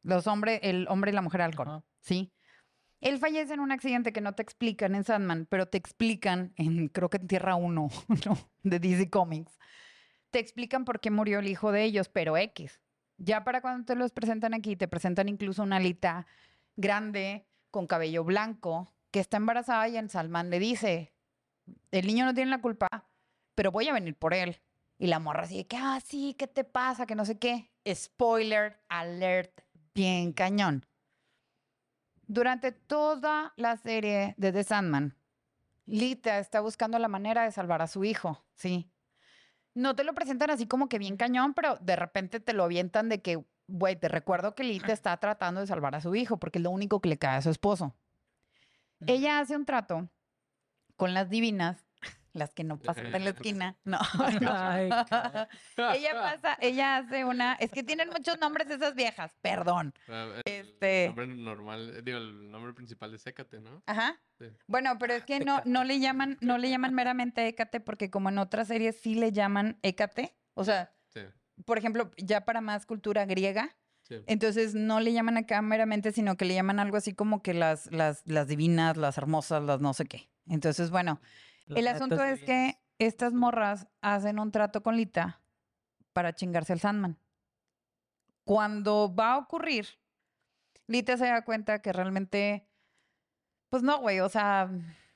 Los hombres, el hombre y la mujer Ajá. ¿sí? Él fallece en un accidente que no te explican en Sandman, pero te explican en, creo que en Tierra 1, ¿no? De DC Comics. Te explican por qué murió el hijo de ellos, pero X. Ya para cuando te los presentan aquí, te presentan incluso una alita grande, con cabello blanco, que está embarazada y en Salman le dice, el niño no tiene la culpa, pero voy a venir por él. Y la morra así que, ah, sí, ¿qué te pasa? Que no sé qué. Spoiler alert, bien cañón. Durante toda la serie de The Sandman, Lita está buscando la manera de salvar a su hijo, ¿sí? No te lo presentan así como que bien cañón, pero de repente te lo avientan de que, güey, te recuerdo que Lita está tratando de salvar a su hijo porque es lo único que le cae a su esposo. Ella hace un trato con las divinas, las que no pasan de la esquina, no. no. Ay, ella pasa, ella hace una, es que tienen muchos nombres esas viejas, perdón. Ah, el Este- nombre normal, digo, el nombre principal es Sécate, ¿no? Ajá. Sí. Bueno, pero es que no, no le llaman, no le llaman meramente Hécate, porque como en otras series sí le llaman Hécate. O sea, Sí, por ejemplo, ya para más cultura griega, sí. entonces no le llaman acá meramente, sino que le llaman algo así como que las, las, las divinas, las hermosas, las no sé qué. Entonces, bueno, el asunto es que estas morras hacen un trato con Lita para chingarse al Sandman. Cuando va a ocurrir, Lita se da cuenta que realmente, pues no, güey, o sea,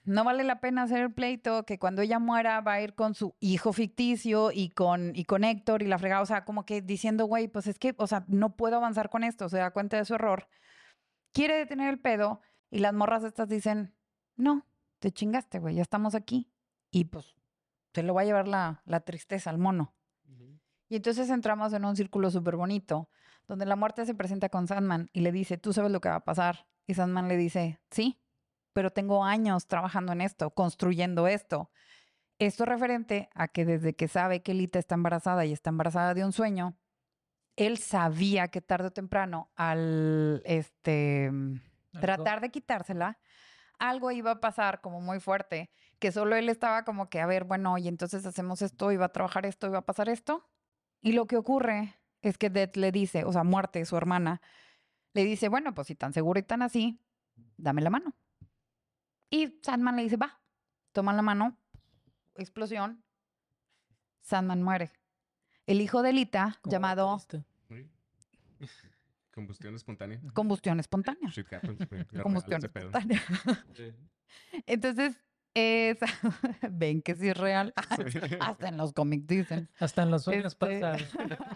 no vale la pena hacer el pleito, que cuando ella muera va a ir con su hijo ficticio y con, y con Héctor y la fregada, o sea, como que diciendo, güey, pues es que, o sea, no puedo avanzar con esto, se da cuenta de su error, quiere detener el pedo y las morras estas dicen, no, te chingaste, güey, ya estamos aquí. Y pues se lo va a llevar la, la tristeza al mono. Y entonces entramos en un círculo súper bonito, donde la muerte se presenta con Sandman y le dice, tú sabes lo que va a pasar. Y Sandman le dice, sí, pero tengo años trabajando en esto, construyendo esto. Esto referente a que desde que sabe que Lita está embarazada y está embarazada de un sueño, él sabía que tarde o temprano al este tratar de quitársela, algo iba a pasar como muy fuerte, que solo él estaba como que, a ver, bueno, y entonces hacemos esto, iba a trabajar esto, iba a pasar esto. Y lo que ocurre es que Death le dice, o sea, Muerte, su hermana, le dice, bueno, pues si tan seguro y tan así, dame la mano. Y Sandman le dice, va, toma la mano, explosión, Sandman muere. El hijo de Lita, como llamado. Combustión espontánea. combustión espontánea. Shit happens, Combustión espontánea. Entonces, es... ven que sí es real. Hasta en los cómics dicen. Hasta en los sueños Este, pasa.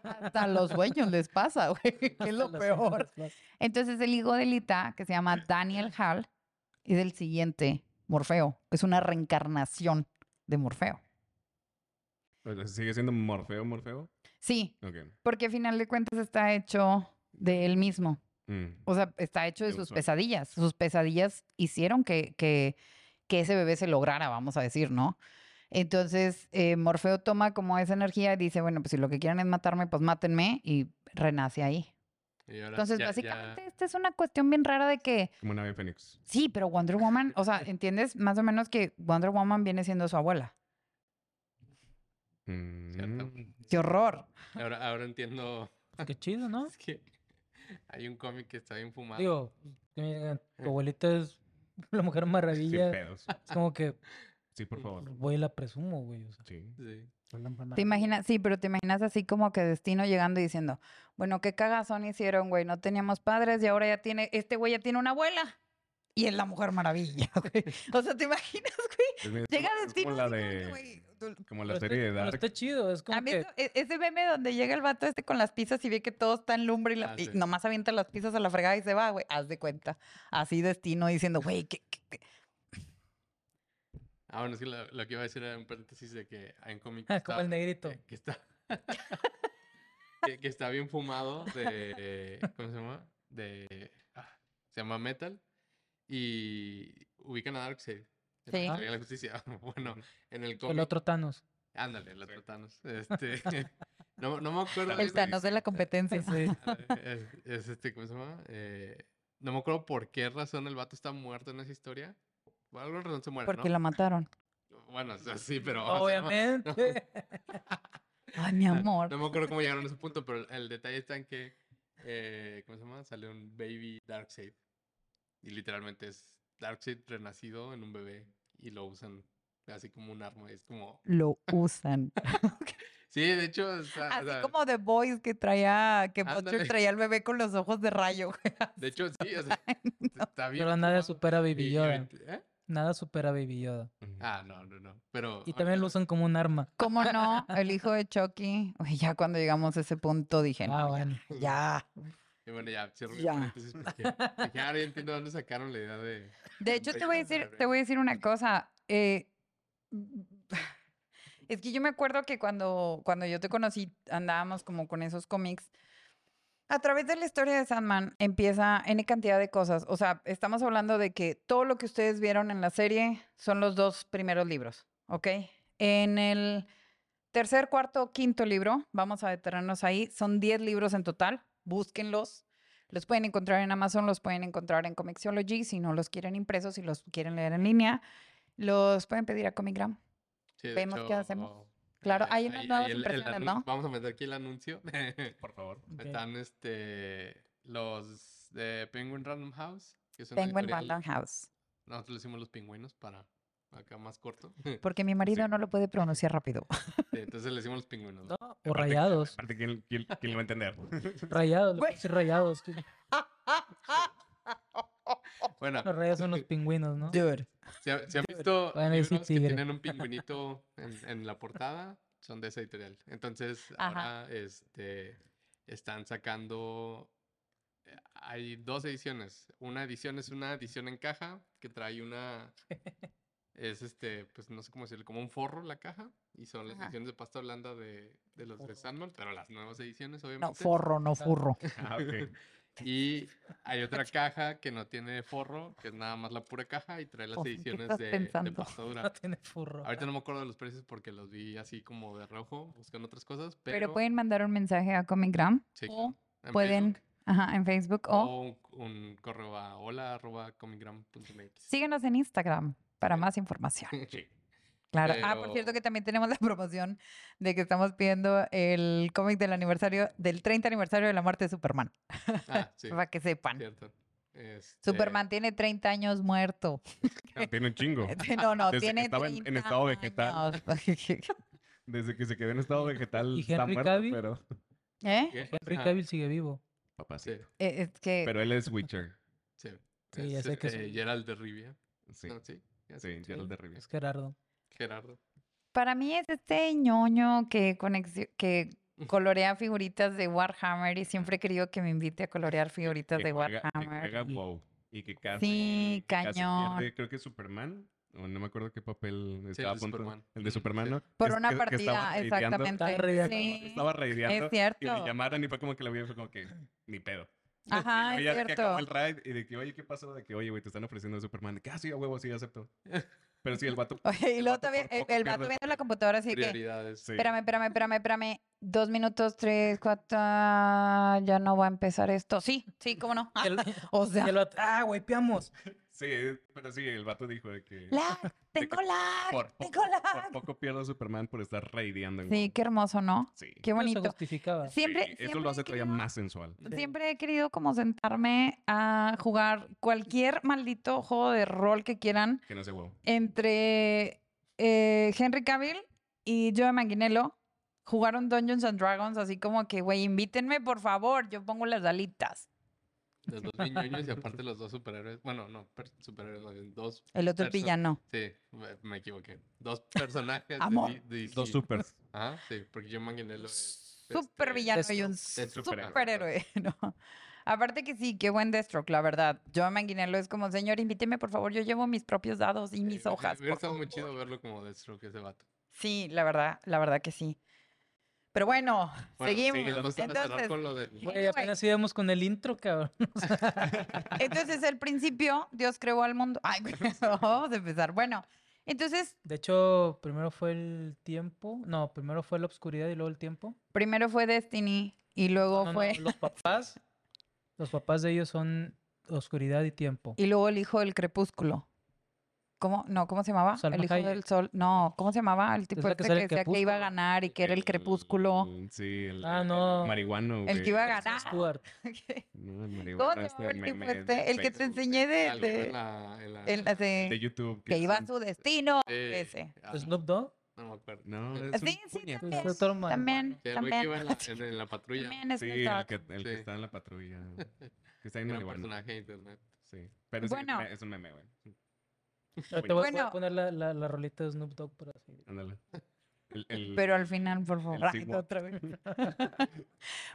Hasta en los sueños les pasa, güey. que Es lo peor. Entonces, el hijo de Lita, que se llama Daniel Hall, es el siguiente Morfeo. Es una reencarnación de Morfeo. ¿Sigue siendo Morfeo, Morfeo? Sí, porque a final de cuentas está hecho de él mismo. Mm. O sea, está hecho de sus pesadillas. Sus pesadillas hicieron que, que, que ese bebé se lograra, vamos a decir, ¿no? Entonces, eh, Morfeo toma como esa energía y dice, bueno, pues si lo que quieren es matarme, pues mátenme y renace ahí. Y ahora Entonces, ya- ya- básicamente, esta es una cuestión bien rara de que, Como una ave fénix. sí, pero Wonder Woman, o sea, ¿entiendes? Más o menos que Wonder Woman viene siendo su abuela. Mm, ¡Qué horror! ahora, ahora entiendo. Qué chido, ¿no? Es que hay un cómic que está bien fumado. Digo, que me digan, tu abuelita es la mujer Sin maravilla. pedos. Es como que Sí, por favor. voy y la presumo, güey. O sea, Sí. Sí. Te imaginas, sí, pero te imaginas así como que Destino llegando y diciendo, bueno, qué cagazón hicieron, güey, no teníamos padres y ahora ya tiene, este güey ya tiene una abuela. Y es la mujer maravilla, güey. O sea, ¿te imaginas, güey? Llega Destino como la así como que, de... güey, Como la serie de Dark. está chido, es como A mí que... eso- e- ese meme donde llega el vato este con las pizzas y ve que todo está en lumbre y, la- Ah, y nomás avienta las pizzas a la fregada y se va, güey. Haz de cuenta. Así destino diciendo, güey, ¿qué, qué- qué? Ah, bueno, es que lo, lo que iba a decir era un paréntesis de que hay un cómic Ah, está, como el negrito. que, que está que, que está bien fumado de ¿cómo se llama? De ah, se llama Metal y ubican a Darkseid. La Sí. La Justicia. Bueno, en el El cómic otro Thanos. ándale, el otro Thanos. Este no, no me acuerdo El Thanos de la competencia. Sí. Ah, es, es este, ¿cómo se llama? Eh, no me acuerdo por qué razón el vato está muerto en esa historia. Por alguna razón se muere, Porque ¿no? lo mataron. Bueno, o sea, sí, pero... o sea, no- Obviamente. Ay, mi amor. No me acuerdo cómo llegaron a ese punto, pero el, el detalle está en que, eh, ¿cómo se llama? Sale un baby Darkseid. Y literalmente es Darkseid renacido en un bebé y lo usan así como un arma. Es como... Lo usan. Sí, de hecho... o sea, o Así sea, como The Boys que traía, que Butcher traía al bebé con los ojos de rayo. De hecho, sí, o sea, está bien. Pero nada fumado. supera a Y- Baby Yoda. ¿eh? Nada supera a Baby Yoda. Ah, no, no, no. Pero... Y también lo usan como un arma. ¿Cómo no? El hijo de Chucky. Uy, ya cuando llegamos a ese punto dije, Ah, no, ya, bueno. ya. Y bueno, ya, cierro Ya. paréntesis porque ahora ya entiendo dónde sacaron la idea de... De hecho, te voy a decir, te voy a decir una cosa. eh, es que yo me acuerdo que cuando, cuando yo te conocí, andábamos como con esos cómics. A través de la historia de Sandman empieza N cantidad de cosas. O sea, estamos hablando de que todo lo que ustedes vieron en la serie son los dos primeros libros, ¿ok? En el tercer, cuarto, quinto libro, vamos a detenernos ahí, son 10 libros en total, búsquenlos. Los pueden encontrar en Amazon, los pueden encontrar en Comixology, si no los quieren impresos, si los quieren leer en línea, los pueden pedir a Comigram. Sí, Vemos qué hacemos. hecho, Claro, eh, hay unas nuevas el- impresiones, ¿no? Vamos a meter aquí el anuncio. Por favor. Están este los de Penguin Random House, que es una Penguin Random House. Nosotros le decimos los pingüinos para acá más corto. Porque mi marido no lo puede pronunciar rápido. Sí, Entonces le decimos los pingüinos. ¿no? O Aparte- rayados. Aparte, ¿quién, quién, quién lo va a entender? Rayados, rayados. Bueno, Los rayados son los pingüinos, ¿no? Dude. si, ha- si han visto libros que tienen un pingüinito en, en la portada, son de esa editorial. Entonces, Ajá. ahora este, están sacando. eh, Hay dos ediciones. Una edición es una edición en caja que trae una. Es este, pues no sé cómo decirlo, como un forro la caja. Y son las Ajá. ediciones de pasta blanda de, de los de. Sandman, pero las nuevas ediciones, No, obviamente. forro, no furro. Ah, ok. Y hay otra caja que no tiene forro, que es nada más la pura caja y trae las Oh, ¿en qué ediciones estás de, de pensando? pasta dura. No tiene furro. Ahorita no me acuerdo de los precios porque los vi así como de rojo, buscando otras cosas, pero, Pero, pueden mandar un mensaje a Comigram sí, o en pueden, Facebook, ajá, en Facebook o o un, un correo a hola arroba comigram.mx. síguenos en Instagram para más información. Sí. Claro. Ah, por cierto que también tenemos la promoción de que estamos pidiendo el cómic del aniversario, del 30 aniversario de la muerte de Superman. Ah, sí, Para que sepan. cierto. Este, Superman tiene 30 años muerto. Tiene un chingo. No, no, Desde que tiene estaba en- en 30 estado vegetal. años. Desde que se quedó en estado vegetal ¿Y está Henry muerto, Cavill? pero... ¿Eh? ¿qué? Henry Cavill sigue vivo. Papacito. Sí, Eh, Es que Pero él es Witcher. sí. Sí, ya Es, sé que es eh, Gerald de Rivia. Sí, No, sí, ya sí, Gerald de Rivia. Es Gerardo. Gerardo. para mí es este ñoño que, que colorea figuritas de Warhammer y siempre he querido que me invite a colorear figuritas Que de juega- que Warhammer. juega WoW. Y que casi, Sí, casi cañón. pierde, creo que es Superman. O no me acuerdo qué papel el estaba de punto. Superman. El de Superman. ¿no? Por una que- que estaba partida, exactamente. Estaba raideando. Sí, Estaba raideando. es Y me cierto. llamaron y fue como que la vi, fue como que, ni pedo. Ajá, Y es ya de que acabó cierto. el raid y de que, oye, ¿qué pasó? De que, oye, güey, te están ofreciendo a Superman. De que, ah, sí, a huevo, sí, acepto. Pero sí, el vato. Oye, y luego también por el, el vato viendo la computadora así que... Prioridades. Sí. Espérame, espérame, espérame, espérame. Dos minutos, tres, cuatro. Ya no va a empezar esto. Sí, sí, cómo no. El, O sea, el vato, ah, wipeamos. Sí, pero sí, el vato dijo de que. lag, tengo que lag, por, tengo lag. por poco pierde a Superman por estar raideando. en Sí, qué hermoso, ¿no? Sí. Qué Eso bonito. justificaba. Siempre, Sí, eso siempre lo hace todavía querido- más sensual. Siempre he querido como sentarme a jugar cualquier maldito juego de rol que quieran Que no sé, WoW. entre eh, Henry Cavill y Joe Manganiello. Jugaron Dungeons and Dragons, así como que, güey, invítenme, por favor, yo pongo las alitas. Los dos ñoños y aparte los dos superhéroes. Bueno, no, per- superhéroes, dos. El otro es villano. Sí, me, me equivoqué. Dos personajes. Amor. de Dos supers. Ajá, sí, porque John Manganiello es. Super villano y un superhéroe, ¿no? Aparte que sí, qué buen Deathstroke, la verdad. Joe Manganiello es como, señor, invíteme, por favor, yo llevo mis propios dados y sí, mis hubiera- hojas. Hubiera estado muy favor". chido verlo como Deathstroke ese vato. Sí, la verdad, la verdad que sí. Pero bueno, Bueno, sí, seguimos. vamos a cerrar Entonces, con lo de. Güey, apenas íbamos con el intro, cabrón. entonces, al principio, Dios creó al mundo. Ay, vamos a empezar. Bueno, entonces, De hecho, primero fue el tiempo. No, primero fue la oscuridad y luego el tiempo. primero fue Destiny y luego No, no, fue... los papás. Los papás de ellos son oscuridad y tiempo. Y luego el hijo del crepúsculo. ¿Cómo? No, ¿cómo se llamaba? Salma el hijo Hayek. del sol. No, ¿cómo se llamaba? El tipo la que este sale que decía que iba a Crepúsculo. ganar y que era el crepúsculo. El- Sí, el, Ah, el no. marihuano. El que iba a ganar. Stuart. No, el ¿Cómo marihuano. se este llamaba el tipo meme de este? El que te Facebook, enseñé de... Algo en de, la- en la- en la de- De YouTube. que iba a su destino. Sí, Ese. ah, Snoop Dogg. No me acuerdo. No, Sí, es un Sí, sí, puñetazo. también. Otro. También, Sí, el güey que también. iba en la, en, en la patrulla. También es Sí, el que, el que Sí. está en la patrulla. Que está en marihuana. personaje de internet. Sí. Pero sí, Bueno. es un meme, güey. Te voy, voy Bueno. a poner la, la, la rolita de Snoop Dogg para así. Ándale. El, el- Pero al final, por favor. Otra vez.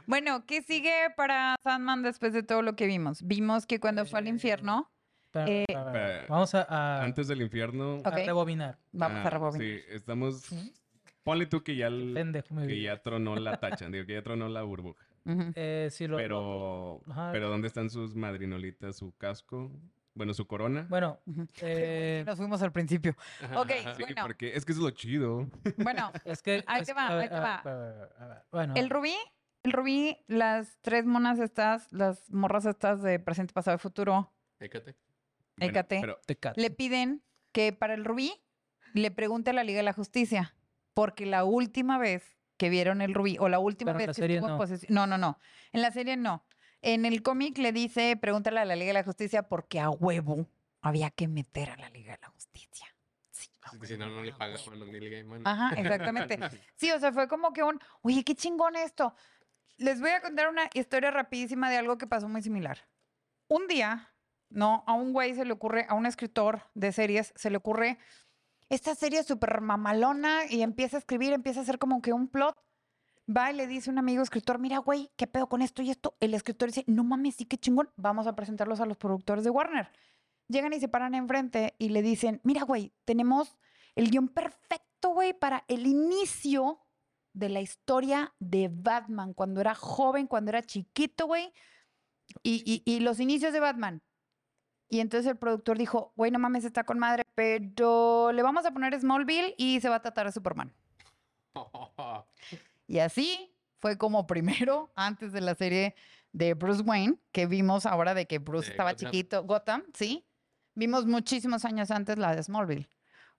bueno, ¿qué sigue para Sandman después de todo lo que vimos? Vimos que cuando fue al Eh, infierno, Eh. Espera. Vamos a, a- Antes del infierno. a Ok. rebobinar. vamos a ah, rebobinar. Sí, estamos. Ponle tú que ya, el- Pendejo, me que ya tronó la tacha, digo, que ya tronó la burbuja. Eh, sí, lo- Pero, Ajá. pero ¿dónde están sus madrinolitas, su casco? Bueno, su corona. Bueno, eh, Nos fuimos al principio. Ok, Sí, bueno. porque es que es lo chido. Bueno, es que... Ahí es- te va, ahí te a ver, va. a ver, a ver, Bueno, el rubí, el rubí, las tres monas estas, las morras estas de presente, pasado y futuro, Écate. Bueno, Écate. cat- le piden que para el rubí le pregunte a la Liga de la Justicia, porque la última vez que vieron el rubí, o la última Pero en vez la que serie estuvo en no. posesión- no, no, no, en la serie no. En el cómic le dice, pregúntale a la Liga de la Justicia porque a huevo había que meter a la Liga de la Justicia. Sí, si no, no le huevo, a paga huevo. bueno, Neil Gaiman. Ajá, exactamente. Sí, o sea, fue como que un, oye, qué chingón esto. Les voy a contar una historia rapidísima de algo que pasó muy similar. Un día, no, a un güey se le ocurre, a un escritor de series, se le ocurre esta serie súper mamalona y empieza a escribir, empieza a hacer como que un plot. Va y le dice a un amigo escritor, mira, güey, ¿qué pedo con esto y esto? El escritor dice, no mames, sí, qué chingón, vamos a presentarlos a los productores de Warner. Llegan y se paran enfrente y le dicen, mira, güey, tenemos el guion perfecto, güey, para el inicio de la historia de Batman, cuando era joven, cuando era chiquito, güey, y, los inicios de Batman. Y entonces el productor dijo, güey, no mames, está con madre, pero le vamos a poner Smallville y se va a tratar de Superman. Y así fue como primero, antes de la serie de Bruce Wayne, que vimos ahora de que Bruce De estaba Gotham. chiquito, Gotham, ¿sí? Vimos muchísimos años antes la de Smallville,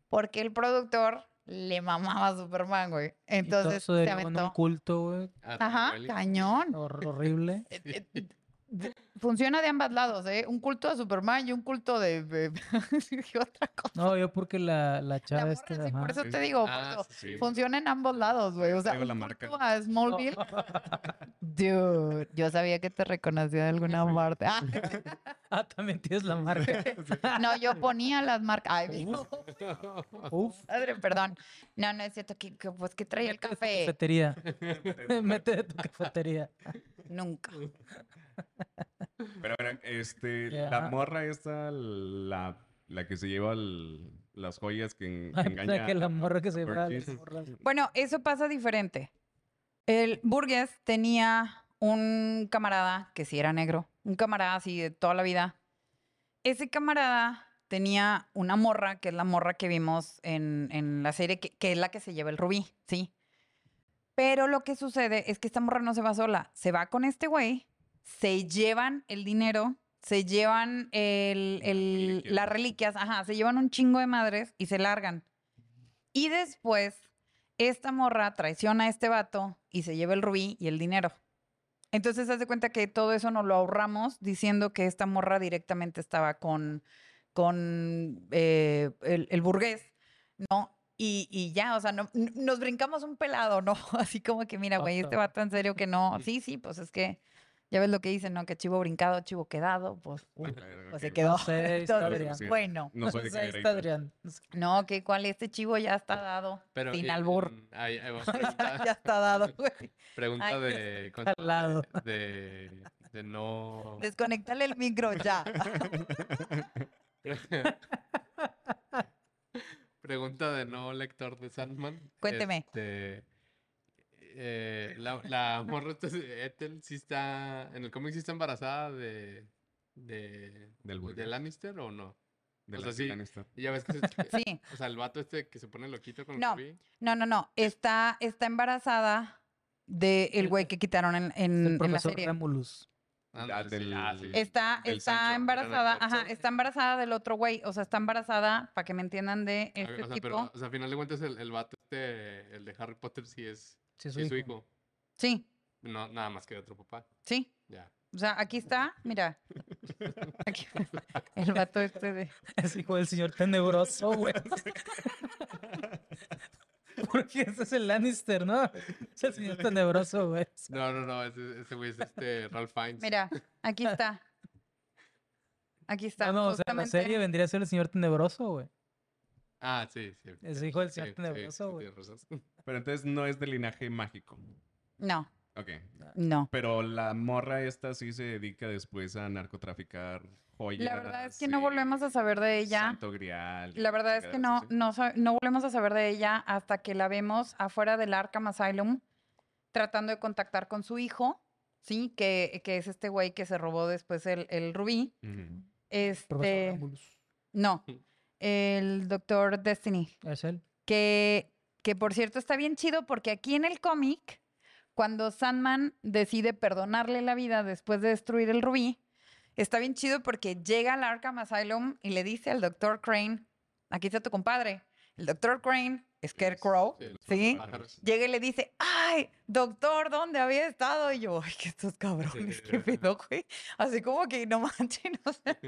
porque el productor le mamaba a Superman, güey. y todo Entonces se en un aventó. culto, güey, Ah, Ajá, cañón. hor- horrible. De- Funciona de ambos lados, ¿eh? Un culto a Superman y un culto de... de- y otra cosa. No, yo porque la, la chava esta, sí, por eso te digo, por Ah, eso sí. funciona en ambos lados, güey. O sea, la marca. culto a Smallville. Dude, yo sabía que te reconocía de alguna parte. Ah, Ah, también tienes la marca. no, yo ponía las marcas. Ay, mijo. Uf. Madre, perdón. No, no es cierto. que que, pues que traía el de café. Cafetería. Mete de tu cafetería. Nunca. Pero bueno, este, la morra esta, la, la que se lleva el- las joyas que, en- que Ay, engaña. que la morra que se va a Burgess. las morras. Bueno, eso pasa diferente. El Burgess tenía un camarada que sí era negro, un camarada así de toda la vida. Ese camarada tenía una morra, que es la morra que vimos en, en la serie, que, que es la que se lleva el rubí, ¿sí? Pero lo que sucede es que esta morra no se va sola, se va con este güey, se llevan el dinero, se llevan el, Las el- reliquias. las reliquias, ajá, se llevan un chingo de madres y se largan. Y después, esta morra traiciona a este vato y se lleva el rubí y el dinero. Entonces, haz de cuenta que todo eso nos lo ahorramos diciendo que esta morra directamente estaba con, con eh, el, el burgués, ¿no? Y, y ya, o sea, no, nos brincamos un pelado, ¿no? Así como que, mira, güey, este vato en serio que no. Sí, sí, pues es que ya ves lo que dicen, ¿no? Que chivo brincado, chivo quedado, pues, Ah, pues se quedó. No sé, Entonces, bueno, No pero- Adrián. no, que cuál, este chivo ya está dado. Pero, sin albur. mm, ahí- ahí va, ya, pregunta, ya está dado, güey. pregunta Ay, de, de, de no... Desconectale el micro ya. Pregunta de no lector de Sandman. Cuénteme. Este, eh, la, la morra de Ethel sí está, en el cómic sí está embarazada de, de, Del de Lannister o no. De O sea, sí. Lannister. Ya ves que se, Sí. o sea, el vato este que se pone loquito con el No. No, no, no. Está, está embarazada de el El- güey que quitaron en, en- el en la serie. Remulus. Ándale, sí, del- ah, sí. Está, del está Sancho. embarazada, ajá, está embarazada del otro güey. O sea, está embarazada, para que me entiendan, de este o sea, tipo. pero, o sea, a final de cuentas el, el vato este, el de Harry Potter sí es, Sí, sí es su hijo. Sí, No, nada más que de otro papá. sí. Ya. O sea, aquí está, mira. Aquí- el vato este de. Es hijo del señor tenebroso, güey. Porque ese es el Lannister, ¿no? Es el señor tenebroso, güey. No, no, no, ese güey es este Ralph Fiennes. Mira, aquí está. Aquí está. No, no, o sea, en la serie vendría a ser el señor tenebroso, güey. Ah, sí, sí. Es hijo del sí, señor sí, tenebroso, sí, güey. razón. Pero entonces no es de linaje mágico. No, Ok. no. Pero la morra esta sí se dedica después a narcotraficar joyas. La verdad es que no volvemos a saber de ella. Santo Grial. La verdad es que no, así. no, no volvemos a saber de ella hasta que la vemos afuera del Arkham Asylum tratando de contactar con su hijo, ¿sí? Que, que es este güey que se robó después el, el rubí. Ujú. Profesor Este, no, el Doctor Destiny. Es él. Que, que por cierto está bien chido porque aquí en el cómic, cuando Sandman decide perdonarle la vida después de destruir el rubí, está bien chido porque llega al Arkham Asylum y le dice al Dr. Crane, aquí está tu compadre, el Dr. Crane, Scarecrow, Sí, ¿sí? Llega y le dice, ay, doctor, ¿dónde había estado? Y yo, ay, que estos cabrones, qué pedo, güey. Así como que no manchen, o sea,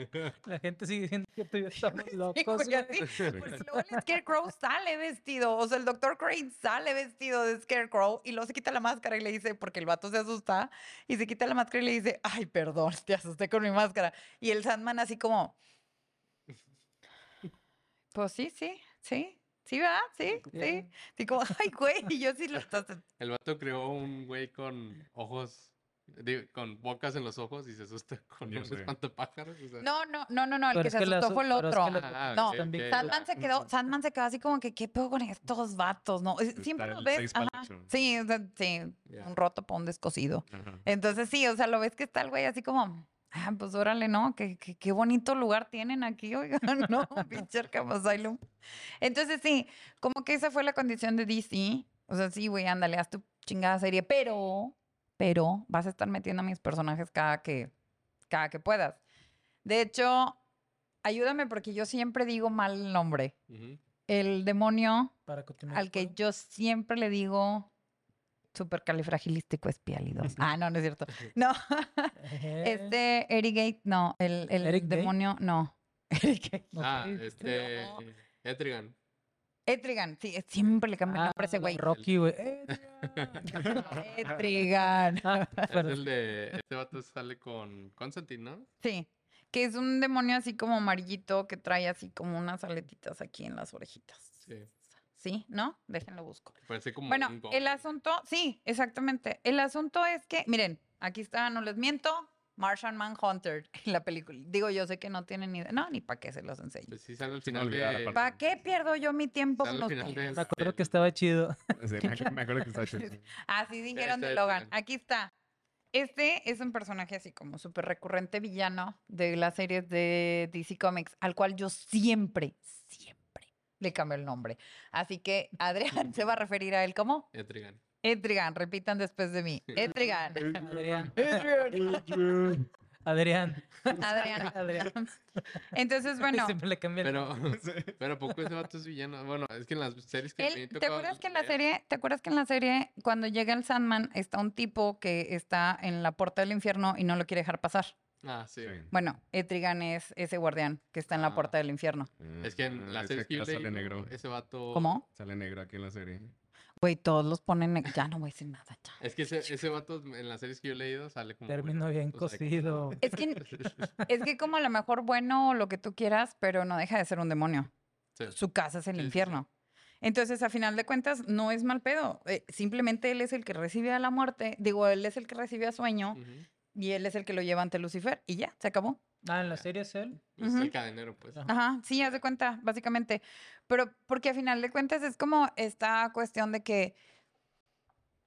La gente sigue diciendo que tú y yo estamos Sí, locos, güey. así. Pues luego el Scarecrow sale vestido, o sea, el Dr. Crane sale vestido de Scarecrow y luego se quita la máscara y le dice, porque el vato se asusta, y se quita la máscara y le dice, ay, perdón, te asusté con mi máscara. Y el Sandman así como, pues sí, sí, sí, sí, ¿verdad? Sí, sí. Yeah. Sí, como, ay, güey, y yo sí lo estás... El vato creó un güey con ojos, con bocas en los ojos y se asusta con sé. espantapájaros. o sea. No, no, no, no, no, el Pero que se asustó asu- fue el pero es que otro. Ah, No. Sandman se quedó, Sandman se quedó así como que, ¿qué pedo con estos vatos? No, siempre los ves. ajá. Sí, o sea, sí, un roto para un descosido. Ajá. Entonces sí, o sea, lo ves que está el güey así como, ah, pues órale, ¿no? Qué, qué, qué bonito lugar tienen aquí, oigan, ¿no? Pinche Arkham Asylum. Entonces sí, como que esa fue la condición de DC. O sea, sí, güey, ándale, haz tu chingada serie, pero, pero vas a estar metiendo a mis personajes cada que, cada que puedas. De hecho, ayúdame porque yo siempre digo mal el nombre. El demonio Para al que yo siempre le digo supercalifragilístico espialidoso. Ah, no, no es cierto. No, este Erigate, no, el, el Eric Gate. demonio, no. Erigate. Ah, Ok. este. No. Etrigan. Etrigan, sí, siempre le cambio el Ah, nombre a ese la güey. Rocky, güey. Etrigan. ah, Es el de. Este vato sale con Constantine, ¿no? Sí, que es un demonio así como amarillito que trae así como unas aletitas aquí en las orejitas. Sí. Sí, ¿no? Déjenlo busco. Parece como. Bueno, un el asunto, sí, exactamente. El asunto es que, miren, aquí está, no les miento, Martian Manhunter en la película. Digo, yo sé que no tienen ni idea. No, ni para qué se los enseño. Pues sí, sale al final de. ¿Para qué pierdo yo mi tiempo con al final ustedes? de. Me acuerdo que estaba chido. Sí, me, acu- me acuerdo que está chido. Así dijeron de Logan. Aquí está. Este es un personaje así como súper recurrente villano de las series de DC Comics, al cual yo siempre, siempre le cambio el nombre. Así que Adrián se va a referir a él como Etrigan. Etrigan. Repitan después de mí. Etrigan. Adrián. Adrián. Adrián. Adrián. Adrián. Entonces, bueno, Siempre le cambia el Pero, pero poco ese vato es villano. Bueno, es que en las series que él, me ¿te acuerdas que en la serie, te acuerdas que en la serie cuando llega el Sandman está un tipo que está en la puerta del infierno y no lo quiere dejar pasar? Ah, sí. Sí. Bueno, Etrigan es ese guardián que está en la Ah. puerta del infierno. Es que en las es series que yo acá sale negro. ese vato... ¿Cómo? Sale negro aquí en la serie. Güey, todos los ponen. ne- Ya no voy a decir nada. ya. Es que ese, ese vato en las series que yo he leído sale como... Término bueno, bien sea, cocido. Es que, es que como a lo mejor bueno o lo que tú quieras, pero no deja de ser un demonio. Sí. Su casa es el Sí, sí, sí. infierno. Entonces, a final de cuentas, no es mal pedo. eh, simplemente él es el que recibe a la muerte. Digo, él es el que recibe a sueño Ujú. Y él es el que lo lleva ante Lucifer. Y ya, se acabó. Ah, en la serie es él. Es Ujú. el cadenero, pues. Ajá. Sí, haz de cuenta, básicamente. Pero porque a final de cuentas es como esta cuestión de que,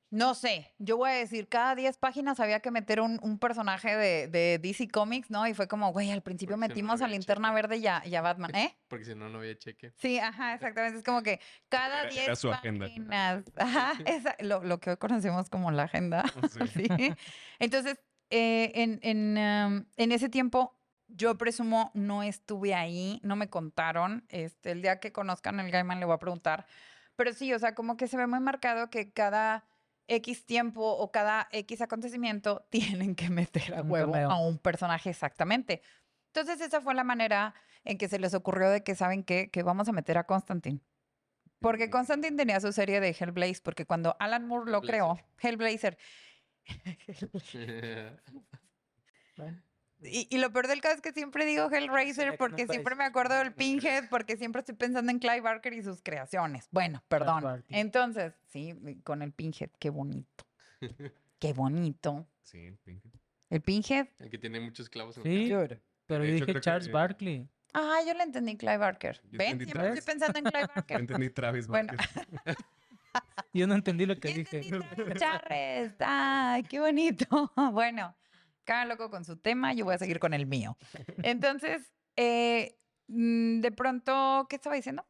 no sé, yo voy a decir, cada 10 páginas había que meter un, un personaje de, de DC Comics, ¿no? Y fue como, güey, al principio Porque si no, metimos a Linterna cheque. Verde y a, y a Batman, ¿eh? Porque si no, no había cheque. Sí, ajá, exactamente. Es como que cada Era- 10 era su agenda. páginas, ajá, esa- lo, lo que hoy conocemos como la agenda. Sí. Sí. Entonces, eh, en, en, am, en ese tiempo, yo presumo no estuve ahí, no me contaron. Este, el día que conozcan el Gaiman le voy a preguntar. Pero sí, o sea, como que se ve muy marcado que cada X tiempo o cada X acontecimiento tienen que meter a Un huevo a un personaje exactamente. Entonces, esa fue la manera en que se les ocurrió de que, ¿saben qué? Que vamos a meter a Constantine. Porque Constantine tenía su serie de Hellblaze, porque cuando Alan Moore lo creó, Hellblazer, Y, y lo peor del caso es que siempre digo Hellraiser porque siempre me acuerdo del Pinhead, porque siempre estoy pensando en Clive Barker y sus creaciones. Bueno, perdón. Barker. Entonces, sí, con el Pinhead, qué bonito. Qué bonito. Sí, Pinky. El Pinhead. el que tiene muchos clavos en Sí, Dude. pero yo dije Charles que- Barkley. Ah, yo le entendí Clive Barker. Yo ¿Ven? Siempre estoy pensando en Clive Yo Barker. entendí Travis Bueno. Yo no entendí lo que dije. Charres. Ay, qué bonito. Bueno, cada loco con su tema, yo voy a seguir con el mío. Entonces, eh, mm, de pronto, ¿qué estaba diciendo?